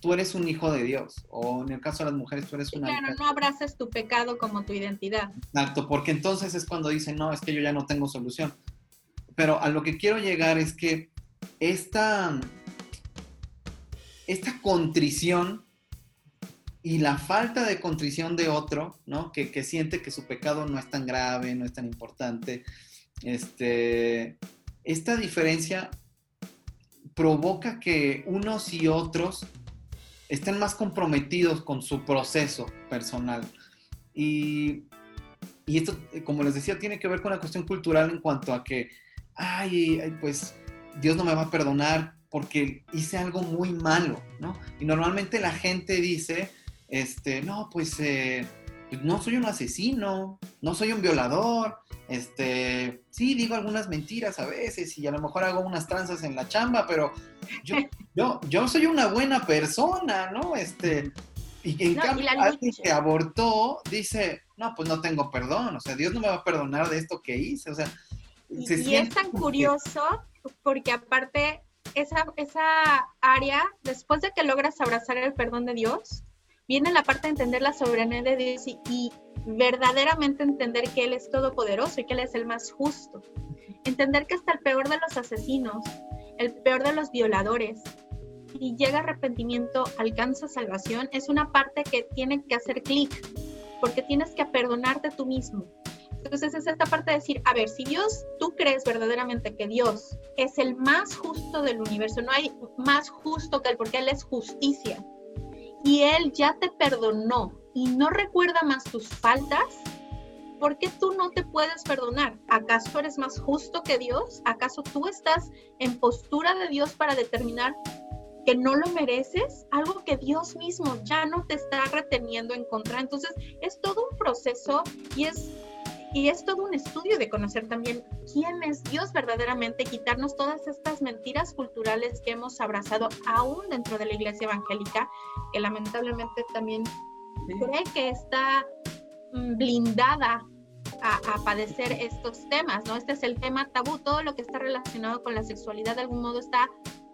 tú eres un hijo de Dios, o en el caso de las mujeres, tú eres una Claro, no abraces tu pecado como tu identidad. Exacto, porque entonces es cuando dicen, no, es que yo ya no tengo solución. Pero a lo que quiero llegar es que esta, esta contrición y la falta de contrición de otro, ¿no? Que, siente que su pecado no es tan grave, no es tan importante, este, esta diferencia provoca que unos y otros estén más comprometidos con su proceso personal. Y, y esto, como les decía, tiene que ver con la cuestión cultural en cuanto a que, ay, pues Dios no me va a perdonar porque hice algo muy malo, ¿no? Y normalmente la gente dice, este, no, pues, eh, pues, no soy un asesino, no soy un violador, este, sí, digo algunas mentiras a veces y a lo mejor hago unas tranzas en la chamba, pero yo, yo, yo soy una buena persona, ¿no? Este, y en cambio, alguien que abortó dice, no, pues no tengo perdón, o sea, Dios no me va a perdonar de esto que hice, o sea. y es tan curioso porque aparte esa, esa área, después de que logras abrazar el perdón de Dios, viene la parte de entender la soberanía de Dios y, verdaderamente entender que Él es todopoderoso y que Él es el más justo. Entender que hasta el peor de los asesinos, el peor de los violadores, y llega arrepentimiento, alcanza salvación, es una parte que tiene que hacer clic, porque tienes que perdonarte tú mismo. Entonces es esta parte de decir, a ver, si Dios, tú crees verdaderamente que Dios es el más justo del universo, no hay más justo que Él, porque Él es justicia y Él ya te perdonó y no recuerda más tus faltas, ¿por qué tú no te puedes perdonar? ¿Acaso eres más justo que Dios? ¿Acaso tú estás en postura de Dios para determinar que no lo mereces? Algo que Dios mismo ya no te está reteniendo en contra. Entonces, es todo un proceso y es y es todo un estudio de conocer también quién es Dios verdaderamente, quitarnos todas estas mentiras culturales que hemos abrazado aún dentro de la iglesia evangélica, que lamentablemente también cree que está mm, blindada a, a, padecer estos temas, ¿no? Este es el tema tabú, todo lo que está relacionado con la sexualidad de algún modo está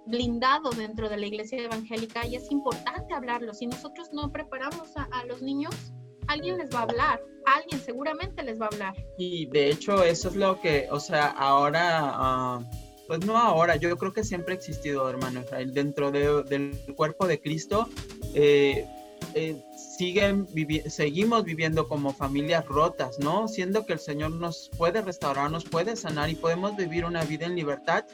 blindado dentro de la iglesia evangélica y es importante hablarlo. Si nosotros no preparamos a, a los niños, alguien les va a hablar, alguien seguramente les va a hablar. Y de hecho eso es lo que, o sea, ahora, ah, pues no ahora, yo creo que siempre ha existido, hermano Israel, dentro del cuerpo de Cristo. Eh, eh, siguen seguimos viviendo como familias rotas, ¿no? Siendo que el Señor nos puede restaurar, nos puede sanar y podemos vivir una vida en libertad,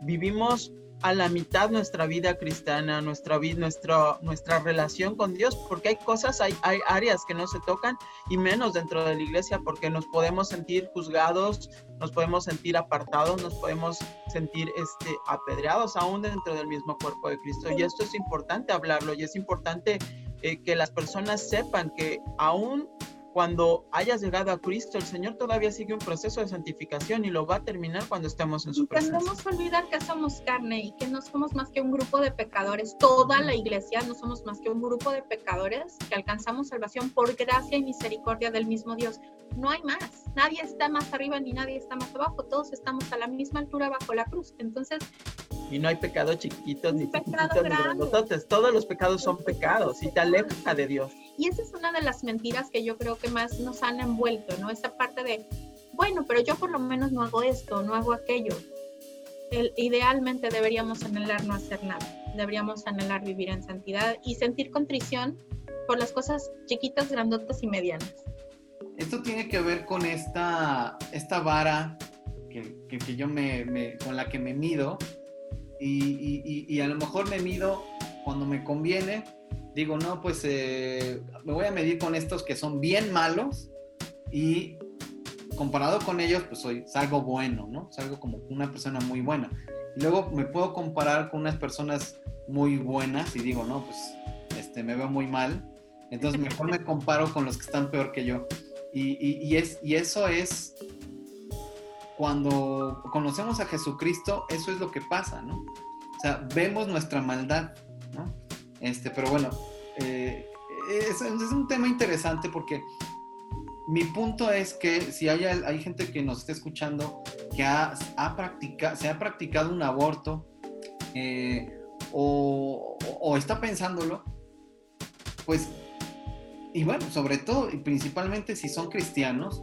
vivimos a la mitad nuestra vida cristiana, nuestra, nuestra, nuestra relación con Dios, porque hay cosas, hay, hay áreas que no se tocan y menos dentro de la iglesia porque nos podemos sentir juzgados, nos podemos sentir apartados, nos podemos sentir este, apedreados aún dentro del mismo cuerpo de Cristo. Y esto es importante hablarlo y es importante eh, que las personas sepan que aún cuando hayas llegado a Cristo, el Señor todavía sigue un proceso de santificación y lo va a terminar cuando estemos en su y presencia. Tendemos a olvidar que somos carne y que no somos más que un grupo de pecadores. Toda la iglesia no somos más que un grupo de pecadores que alcanzamos salvación por gracia y misericordia del mismo Dios. No hay más. Nadie está más arriba ni nadie está más abajo. Todos estamos a la misma altura bajo la cruz. Entonces, y no hay pecado chiquitos ni chiquititos ni grandotes. Todos los pecados son pecados y te aleja de Dios. Y esa es una de las mentiras que yo creo que más nos han envuelto, ¿no? Esa parte de, bueno, pero yo por lo menos no hago esto, no hago aquello. El, idealmente deberíamos anhelar no hacer nada. Deberíamos anhelar vivir en santidad y sentir contrición por las cosas chiquitas, grandotas y medianas. Esto tiene que ver con esta, esta vara que, que, yo me, con la que me mido y, y, a lo mejor me mido cuando me conviene. Digo, no, pues eh, me voy a medir con estos que son bien malos y comparado con ellos, pues soy, salgo bueno, ¿no? Salgo como una persona muy buena. Y luego me puedo comparar con unas personas muy buenas y digo, no, pues este, me veo muy mal. Entonces mejor me comparo con los que están peor que yo. Y, y, es, y eso es cuando conocemos a Jesucristo, eso es lo que pasa, ¿no? O sea, vemos nuestra maldad, ¿no? Este, pero bueno, eh, es, un tema interesante porque mi punto es que si hay, hay gente que nos está escuchando que ha, ha se ha practicado un aborto eh, o, o, está pensándolo, pues, y bueno, sobre todo y principalmente si son cristianos,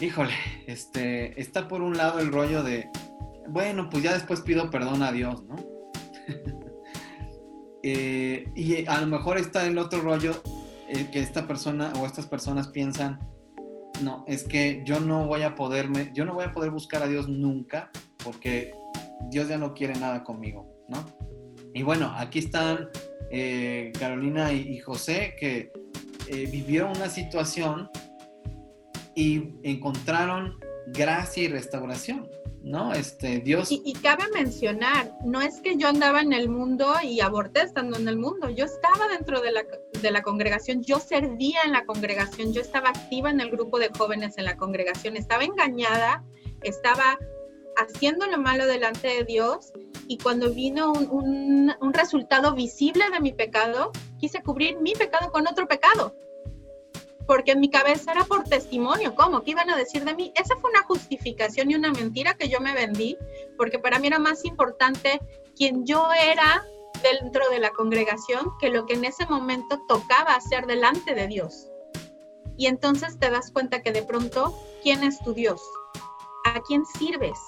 híjole, este, está por un lado el rollo de, bueno, pues ya después pido perdón a Dios, ¿no? Eh, y a lo mejor está el otro rollo eh, que esta persona o estas personas piensan, no, es que yo no voy a poderme, yo no voy a poder buscar a Dios nunca porque Dios ya no quiere nada conmigo, ¿no? Y bueno, aquí están eh, Carolina y, José que vivieron una situación y encontraron gracia y restauración. ¿No? Este, Dios. Y, cabe mencionar, no es que yo andaba en el mundo y aborté estando en el mundo, yo estaba dentro de la, de la congregación, yo servía en la congregación, yo estaba activa en el grupo de jóvenes en la congregación, estaba engañada, estaba haciendo lo malo delante de Dios y cuando vino un, un, un resultado visible de mi pecado, quise cubrir mi pecado con otro pecado porque en mi cabeza era por testimonio, ¿cómo? ¿Qué iban a decir de mí? Esa fue una justificación y una mentira que yo me vendí, porque para mí era más importante quien yo era dentro de la congregación que lo que en ese momento tocaba hacer delante de Dios. Y entonces te das cuenta que de pronto, ¿quién es tu Dios? ¿A quién sirves?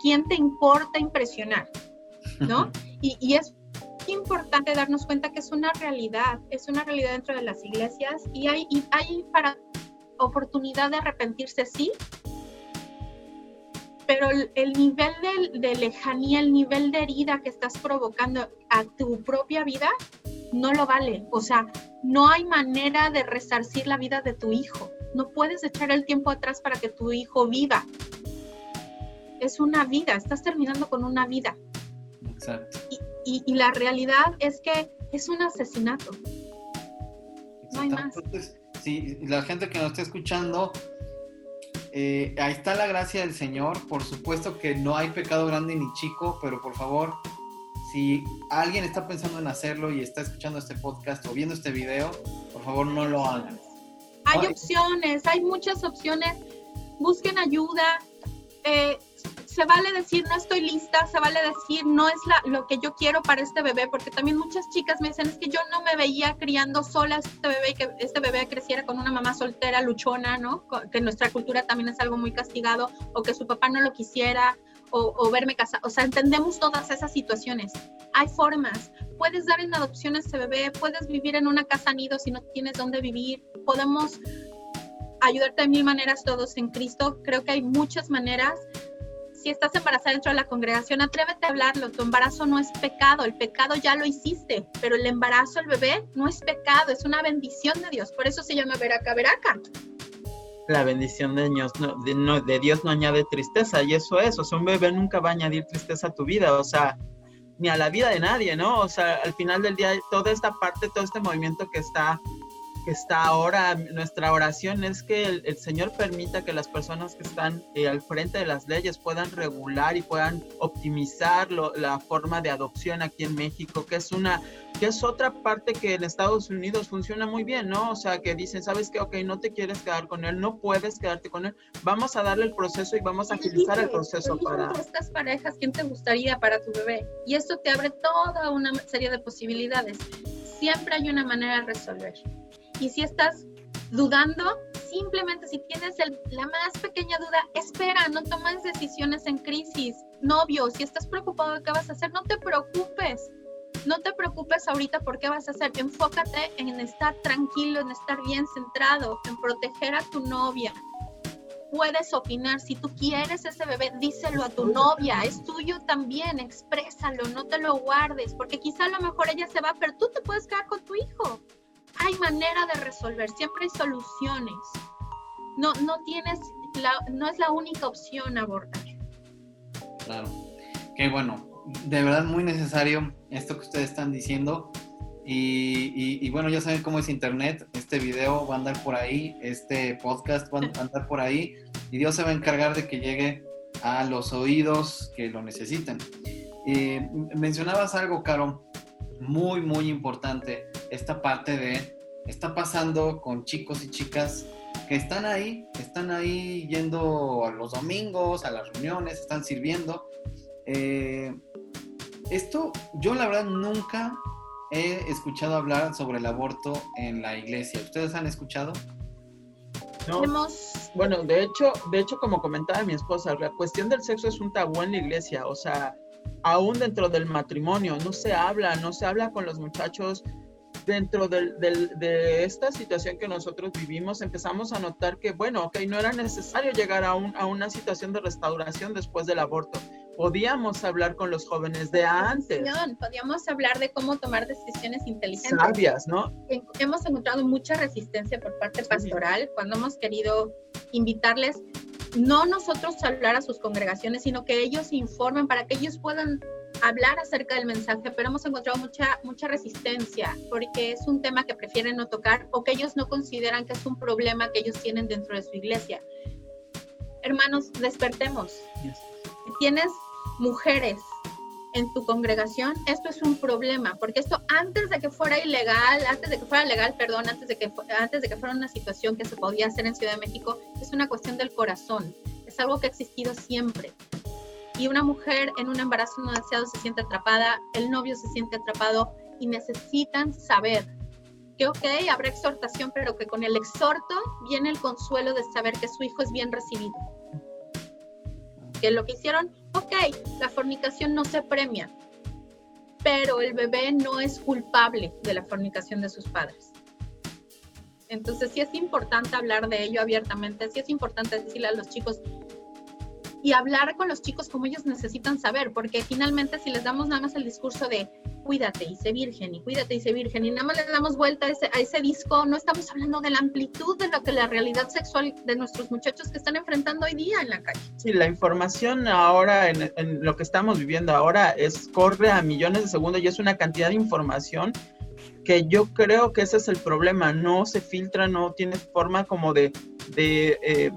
¿Quién te importa impresionar? ¿No? Y, y es importante darnos cuenta que es una realidad, es una realidad dentro de las iglesias y hay, y hay para oportunidad de arrepentirse, sí, pero el, el nivel de, de, lejanía, el nivel de herida que estás provocando a tu propia vida, no lo vale. O sea, no hay manera de resarcir la vida de tu hijo. No puedes echar el tiempo atrás para que tu hijo viva. Es una vida, estás terminando con una vida. Exacto. Y, y, y, la realidad es que es un asesinato. No hay más. Entonces, sí, la gente que nos está escuchando, eh, ahí está la gracia del Señor. Por supuesto que no hay pecado grande ni chico, pero por favor, si alguien está pensando en hacerlo y está escuchando este podcast o viendo este video, por favor no lo hagan. Hay opciones, hay muchas opciones. Busquen ayuda. Eh, se vale decir no estoy lista, se vale decir no es la, lo que yo quiero para este bebé, porque también muchas chicas me dicen es que yo no me veía criando sola este bebé y que este bebé creciera con una mamá soltera, luchona, ¿no? Que en nuestra cultura también es algo muy castigado, o que su papá no lo quisiera, o, o verme casada. O sea, entendemos todas esas situaciones. Hay formas. Puedes dar en adopción a ese bebé, puedes vivir en una casa nido si no tienes dónde vivir, podemos ayudarte de mil maneras todos en Cristo. Creo que hay muchas maneras si estás embarazada dentro de la congregación, atrévete a hablarlo. Tu embarazo no es pecado, el pecado ya lo hiciste, pero el embarazo, el bebé, no es pecado, es una bendición de Dios. Por eso se llama veraca, veraca. La bendición de Dios, no, de, no, de Dios no añade tristeza, y eso es, o sea, un bebé nunca va a añadir tristeza a tu vida, o sea, ni a la vida de nadie, ¿no? O sea, al final del día, toda esta parte, todo este movimiento que está que está ahora, nuestra oración es que el, el Señor permita que las personas que están eh, al frente de las leyes puedan regular y puedan optimizar lo, la forma de adopción aquí en México, que es una, que es otra parte que en Estados Unidos funciona muy bien, ¿no? O sea, que dicen, ¿sabes qué? Ok, no te quieres quedar con él, no puedes quedarte con él, vamos a darle el proceso y vamos a agilizar el proceso para... estas parejas, ¿quién te gustaría para tu bebé? Y esto te abre toda una serie de posibilidades. Siempre hay una manera de resolver. Y si estás dudando, simplemente si tienes el, la más pequeña duda, espera, no tomes decisiones en crisis. Novio, si estás preocupado de qué vas a hacer, no te preocupes. No te preocupes ahorita por qué vas a hacer. Enfócate en estar tranquilo, en estar bien centrado, en proteger a tu novia. Puedes opinar, si tú quieres ese bebé, díselo a tu novia, es tuyo también, exprésalo, no te lo guardes, porque quizá a lo mejor ella se va, pero tú te puedes quedar con tu hijo hay manera de resolver, siempre hay soluciones. No, no tienes, la, no es la única opción abortar. Claro. Qué bueno, de verdad muy necesario esto que ustedes están diciendo. Y, y, y, bueno, ya saben cómo es Internet. Este video va a andar por ahí, este podcast va a andar por ahí. Y Dios se va a encargar de que llegue a los oídos que lo necesiten. Eh, mencionabas algo, Caro, muy, muy importante esta parte de, está pasando con chicos y chicas que están ahí, están ahí yendo a los domingos, a las reuniones, están sirviendo. Eh, esto, yo la verdad nunca he escuchado hablar sobre el aborto en la iglesia. ¿Ustedes han escuchado? No. Bueno, de hecho, de hecho, como comentaba mi esposa, la cuestión del sexo es un tabú en la iglesia. O sea, aún dentro del matrimonio, no se habla, no se habla con los muchachos. Dentro del, del, de esta situación que nosotros vivimos, empezamos a notar que, bueno, ok, no era necesario llegar a, un, a una situación de restauración después del aborto. Podíamos hablar con los jóvenes de antes. Podíamos hablar de cómo tomar decisiones inteligentes. Sabias, ¿no? Hemos encontrado mucha resistencia por parte pastoral cuando hemos querido invitarles no nosotros hablar a sus congregaciones, sino que ellos informen para que ellos puedan hablar acerca del mensaje, pero hemos encontrado mucha, mucha resistencia porque es un tema que prefieren no tocar o que ellos no consideran que es un problema que ellos tienen dentro de su iglesia. Hermanos, despertemos. Si tienes mujeres en tu congregación, esto es un problema, porque esto antes de que fuera ilegal, antes de que fuera legal, perdón, antes de que, antes de que fuera una situación que se podía hacer en Ciudad de México, es una cuestión del corazón, es algo que ha existido siempre. Y una mujer en un embarazo no deseado se siente atrapada, el novio se siente atrapado y necesitan saber que, ok, habrá exhortación, pero que con el exhorto viene el consuelo de saber que su hijo es bien recibido que lo que hicieron, ok, la fornicación no se premia, pero el bebé no es culpable de la fornicación de sus padres. Entonces sí es importante hablar de ello abiertamente, sí es importante decirle a los chicos, y hablar con los chicos como ellos necesitan saber, porque finalmente si les damos nada más el discurso de cuídate y sé virgen y cuídate y sé virgen y nada más le damos vuelta a ese, a ese disco, no estamos hablando de la amplitud de lo que la realidad sexual de nuestros muchachos que están enfrentando hoy día en la calle. Sí, la información ahora en, en lo que estamos viviendo ahora es corre a millones de segundos y es una cantidad de información que yo creo que ese es el problema, no se filtra, no tiene forma como de, de eh,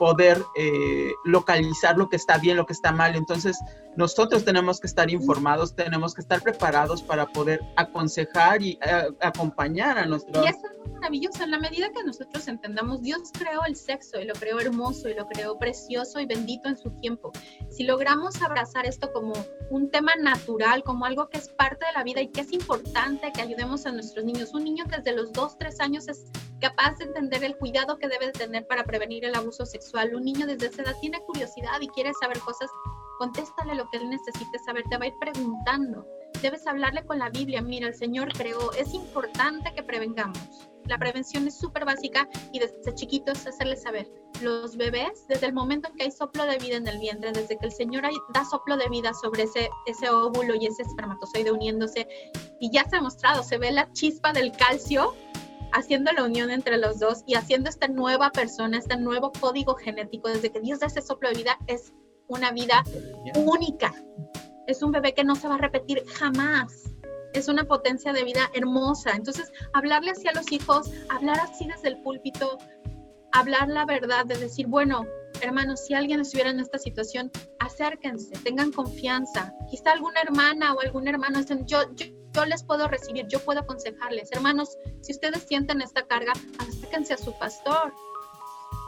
poder eh, localizar lo que está bien, lo que está mal. Entonces, nosotros tenemos que estar informados, tenemos que estar preparados para poder aconsejar y eh, acompañar a nuestros... Y eso es maravilloso, en la medida que nosotros entendamos, Dios creó el sexo y lo creó hermoso y lo creó precioso y bendito en su tiempo. Si logramos abrazar esto como un tema natural, como algo que es parte de la vida y que es importante que ayudemos a nuestros niños, un niño desde los 2, 3 años es capaz de entender el cuidado que debe tener para prevenir el abuso sexual. Un niño desde esa edad tiene curiosidad y quiere saber cosas, contéstale lo que él necesite saber, te va a ir preguntando. Debes hablarle con la Biblia, mira, el Señor creó, es importante que prevengamos. La prevención es súper básica y desde chiquitos hacerle saber. Los bebés, desde el momento en que hay soplo de vida en el vientre, desde que el Señor da soplo de vida sobre ese, ese óvulo y ese espermatozoide uniéndose, y ya se ha mostrado, se ve la chispa del calcio haciendo la unión entre los dos y haciendo esta nueva persona, este nuevo código genético, desde que Dios da ese soplo de vida, es una vida única. Es un bebé que no se va a repetir jamás. Es una potencia de vida hermosa. Entonces, hablarle así a los hijos, hablar así desde el púlpito, hablar la verdad, de decir, bueno, hermanos, si alguien estuviera en esta situación, acérquense, tengan confianza. Quizá alguna hermana o algún hermano dicen, yo, yo yo les puedo recibir, yo puedo aconsejarles. Hermanos, si ustedes sienten esta carga, acérquense a su pastor.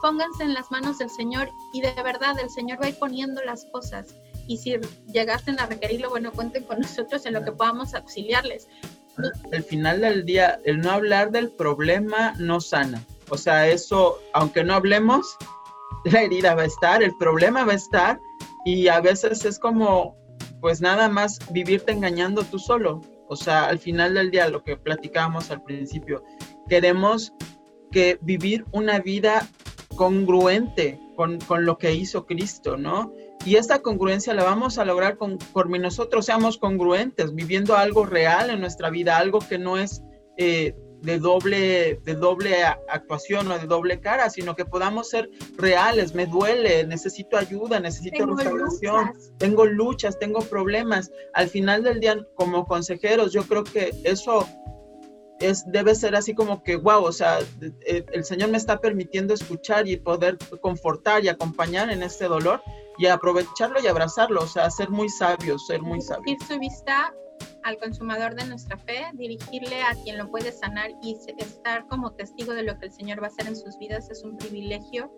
Pónganse en las manos del Señor y de verdad el Señor va a ir poniendo las cosas. Y si llegasten a requerirlo, bueno, cuenten con nosotros en lo que podamos auxiliarles. Al final del día, el no hablar del problema no sana. O sea, eso, aunque no hablemos, la herida va a estar, el problema va a estar y a veces es como, pues nada más vivirte engañando tú solo. O sea, al final del día, lo que platicábamos al principio, queremos que vivir una vida congruente con, lo que hizo Cristo, ¿no? Y esta congruencia la vamos a lograr con, por nosotros seamos congruentes, viviendo algo real en nuestra vida, algo que no es eh, de doble, de doble actuación o de doble cara, sino que podamos ser reales. Me duele, necesito ayuda, necesito restauración, tengo luchas, tengo problemas. Al final del día, como consejeros, yo creo que eso es, debe ser así como que, wow, o sea, el Señor me está permitiendo escuchar y poder confortar y acompañar en este dolor y aprovecharlo y abrazarlo, o sea, ser muy sabios, ser muy sabios. su vista al consumador de nuestra fe, dirigirle a quien lo puede sanar y estar como testigo de lo que el Señor va a hacer en sus vidas es un privilegio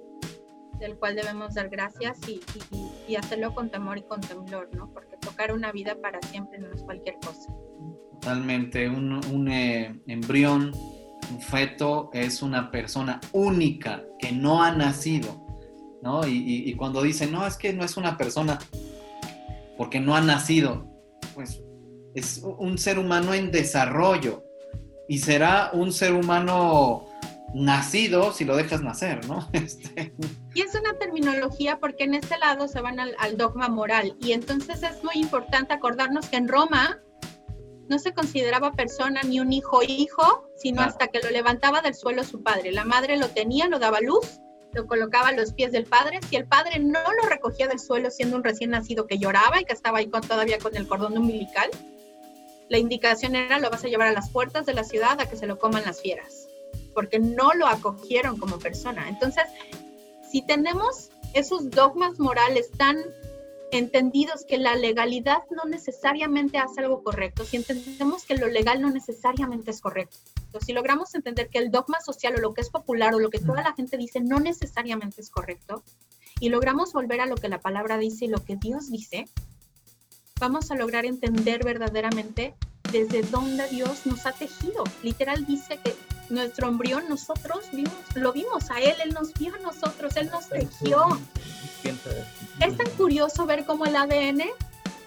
del cual debemos dar gracias y, y, hacerlo con temor y con temblor, ¿no? Porque tocar una vida para siempre no es cualquier cosa. Totalmente, un, un eh, embrión, un feto es una persona única que no ha nacido, ¿no? Y, y cuando dicen, no, es que no es una persona porque no ha nacido, pues es un ser humano en desarrollo y será un ser humano nacido si lo dejas nacer, ¿no? Este, y es una terminología porque en este lado se van al, dogma moral y entonces es muy importante acordarnos que en Roma no se consideraba persona ni un hijo hijo, sino hasta que lo levantaba del suelo su padre. La madre lo tenía, lo daba luz lo colocaba a los pies del padre. Si el padre no lo recogía del suelo siendo un recién nacido que lloraba y que estaba ahí con, todavía con el cordón umbilical, la indicación era lo vas a llevar a las puertas de la ciudad a que se lo coman las fieras, porque no lo acogieron como persona. Entonces, si tenemos esos dogmas morales tan entendidos que la legalidad no necesariamente hace algo correcto, si entendemos que lo legal no necesariamente es correcto, si logramos entender que el dogma social o lo que es popular o lo que toda la gente dice no necesariamente es correcto, y logramos volver a lo que la palabra dice y lo que Dios dice, vamos a lograr entender verdaderamente desde dónde Dios nos ha tejido. Literal dice que nuestro embrión nosotros vimos, lo vimos a Él, Él nos vio a nosotros, Él nos tejió. Es tan curioso ver cómo el ADN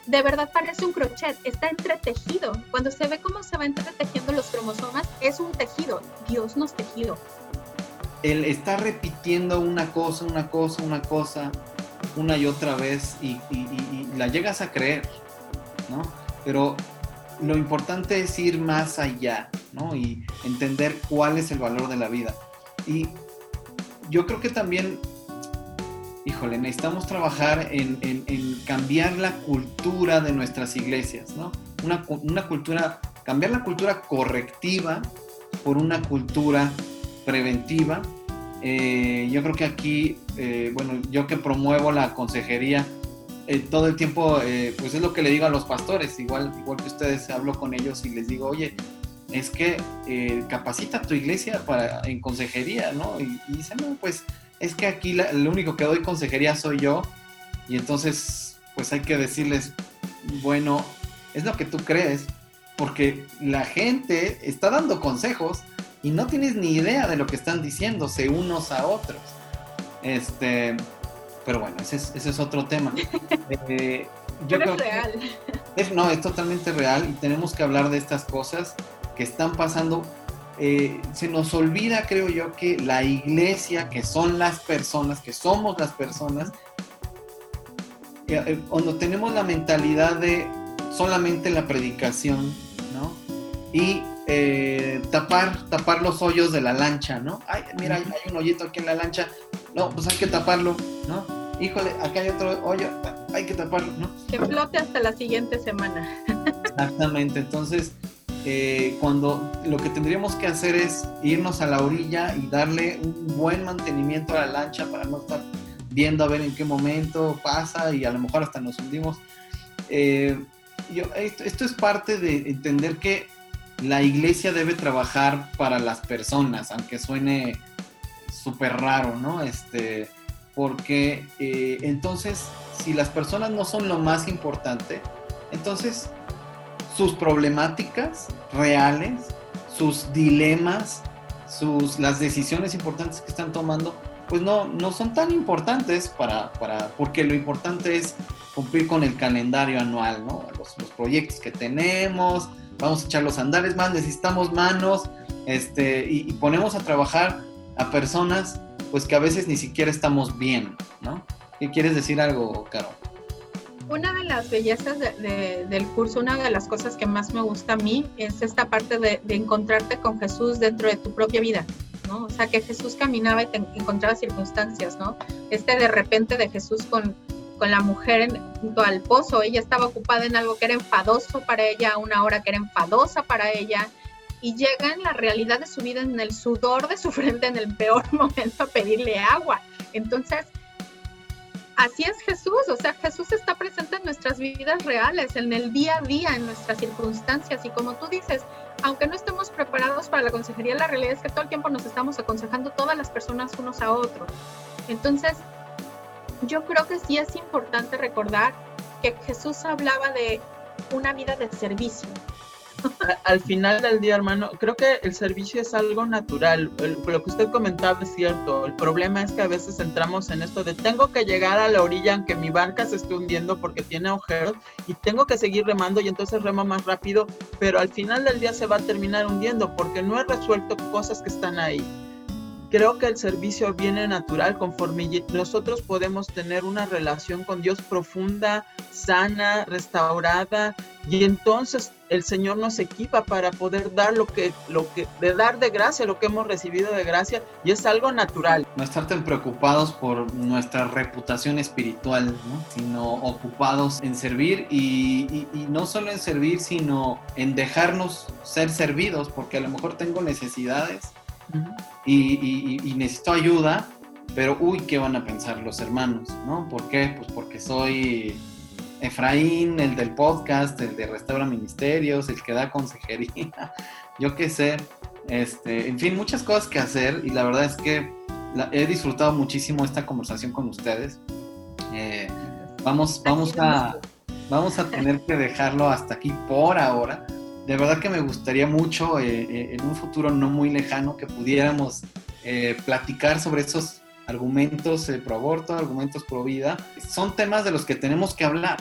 de verdad parece un crochet, está entretejido. Cuando se ve cómo se va entretejiendo los cromosomas, es un tejido, Dios nos tejido. Él está repitiendo una cosa, una cosa, una cosa, una y otra vez y, la llegas a creer, ¿no? Pero lo importante es ir más allá, ¿no? Y entender cuál es el valor de la vida. Y yo creo que también, híjole, necesitamos trabajar en, cambiar la cultura de nuestras iglesias, ¿no? Una, una, cultura, cambiar la cultura correctiva por una cultura preventiva eh, yo creo que aquí, eh, bueno, yo que promuevo la consejería, eh, todo el tiempo, pues es lo que le digo a los pastores, igual, igual que ustedes, hablo con ellos y les digo, oye, es que capacita tu iglesia para, en consejería, ¿no? Y, dicen, no, pues es que aquí lo único que doy consejería soy yo, y entonces, pues hay que decirles, bueno, es lo que tú crees, porque la gente está dando consejos, y no tienes ni idea de lo que están diciéndose unos a otros. Este, pero bueno, ese es, otro tema. Eh, yo creo es real. no, es totalmente real y tenemos que hablar de estas cosas que están pasando. Eh, se nos olvida, creo yo, que la iglesia, que son las personas, que somos las personas, eh, cuando tenemos la mentalidad de solamente la predicación, ¿no? Y eh, tapar, tapar los hoyos de la lancha, ¿no? Ay, mira, hay, un hoyito aquí en la lancha, no, pues hay que taparlo, ¿no? Híjole, acá hay otro hoyo, hay que taparlo, ¿no? Que flote hasta la siguiente semana. Exactamente, entonces, eh, cuando lo que tendríamos que hacer es irnos a la orilla y darle un buen mantenimiento a la lancha para no estar viendo a ver en qué momento pasa y a lo mejor hasta nos hundimos. Eh, yo, esto, es parte de entender que la iglesia debe trabajar para las personas, aunque suene súper raro, ¿no? Este, porque eh, entonces, si las personas no son lo más importante, entonces sus problemáticas reales, sus dilemas, sus, las decisiones importantes que están tomando, pues no, no son tan importantes para, para, porque lo importante es cumplir con el calendario anual, ¿no? Los, los proyectos que tenemos, vamos a echar los andares más, necesitamos manos, este, y, ponemos a trabajar a personas pues que a veces ni siquiera estamos bien, ¿no? ¿Qué quieres decir algo, Caro? Una de las bellezas del curso, una de las cosas que más me gusta a mí es esta parte de, encontrarte con Jesús dentro de tu propia vida, ¿no? O sea, que Jesús caminaba y te encontraba circunstancias, ¿no? Este de repente de Jesús con, con la mujer junto al pozo. Ella estaba ocupada en algo que era enfadoso para ella, una hora que era enfadosa para ella, y llega en la realidad de su vida, en el sudor de su frente, en el peor momento a pedirle agua. Entonces, así es Jesús, o sea, Jesús está presente en nuestras vidas reales, en el día a día, en nuestras circunstancias, y como tú dices, aunque no estemos preparados para la consejería, la realidad es que todo el tiempo nos estamos aconsejando todas las personas unos a otros. Entonces, yo creo que sí es importante recordar que Jesús hablaba de una vida de servicio. Al final del día, hermano, creo que el servicio es algo natural. lo que usted comentaba es cierto. El problema es que a veces entramos en esto de tengo que llegar a la orilla aunque mi barca se esté hundiendo porque tiene agujeros y tengo que seguir remando y entonces remo más rápido, pero al final del día se va a terminar hundiendo porque no he resuelto cosas que están ahí creo que el servicio viene natural conforme nosotros podemos tener una relación con Dios profunda, sana, restaurada y entonces el Señor nos equipa para poder dar lo que, lo que, de dar de gracia lo que hemos recibido de gracia y es algo natural. No estar tan preocupados por nuestra reputación espiritual, sino ocupados en servir y, no solo en servir, sino en dejarnos ser servidos, porque a lo mejor tengo necesidades y, y necesito ayuda, pero uy, ¿qué van a pensar los hermanos? ¿no? ¿Por qué? Pues porque soy Efraín, el del podcast, el de Restaura Ministerios, el que da consejería, yo qué sé, este, en fin, muchas cosas que hacer y la verdad es que he disfrutado muchísimo esta conversación con ustedes. Eh, vamos, vamos a, vamos a tener que dejarlo hasta aquí por ahora. De verdad que me gustaría mucho eh, eh, en un futuro no muy lejano que pudiéramos platicar sobre esos argumentos pro aborto, argumentos pro vida, son temas de los que tenemos que hablar.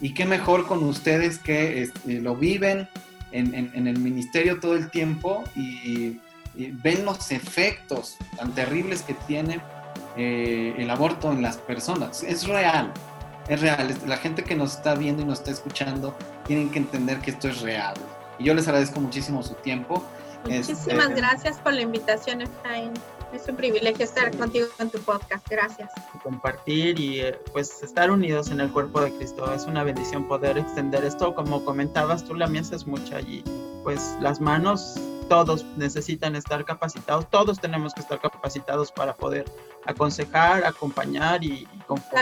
Y qué mejor con ustedes que este, lo viven en, el ministerio todo el tiempo y, ven los efectos tan terribles que tiene eh, el aborto en las personas. Es real, es real. La gente que nos está viendo y nos está escuchando tienen que entender que esto es real. Y yo les agradezco muchísimo su tiempo. Muchísimas este, gracias por la invitación, Efraín. Es un privilegio estar contigo en tu podcast. Gracias. Compartir y eh, pues estar unidos en el cuerpo de Cristo. Es una bendición poder extender esto. Como comentabas, tú la mía es mucha y pues las manos todos necesitan estar capacitados, todos tenemos que estar capacitados para poder aconsejar, acompañar y, y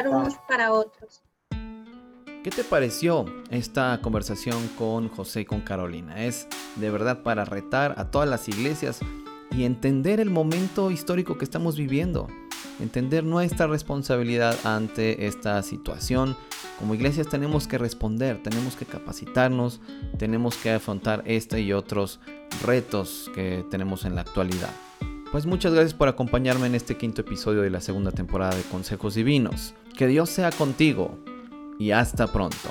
unos para otros. ¿Qué te pareció esta conversación con José y con Carolina? Es de verdad para retar a todas las iglesias y entender el momento histórico que estamos viviendo, entender nuestra responsabilidad ante esta situación. Como iglesias tenemos que responder, tenemos que capacitarnos, tenemos que afrontar este y otros retos que tenemos en la actualidad. Pues muchas gracias por acompañarme en este quinto episodio de la segunda temporada de Consejos Divinos. Que Dios sea contigo y hasta pronto.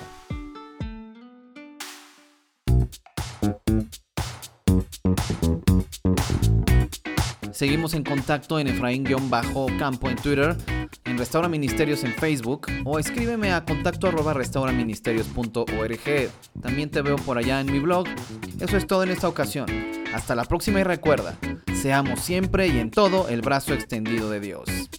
Seguimos en contacto en Efraín-Campo en Twitter, en Restaura Ministerios en Facebook o escríbeme a contacto arroba restauraministerios.org. También te veo por allá en mi blog. Eso es todo en esta ocasión. Hasta la próxima y recuerda, seamos siempre y en todo el brazo extendido de Dios.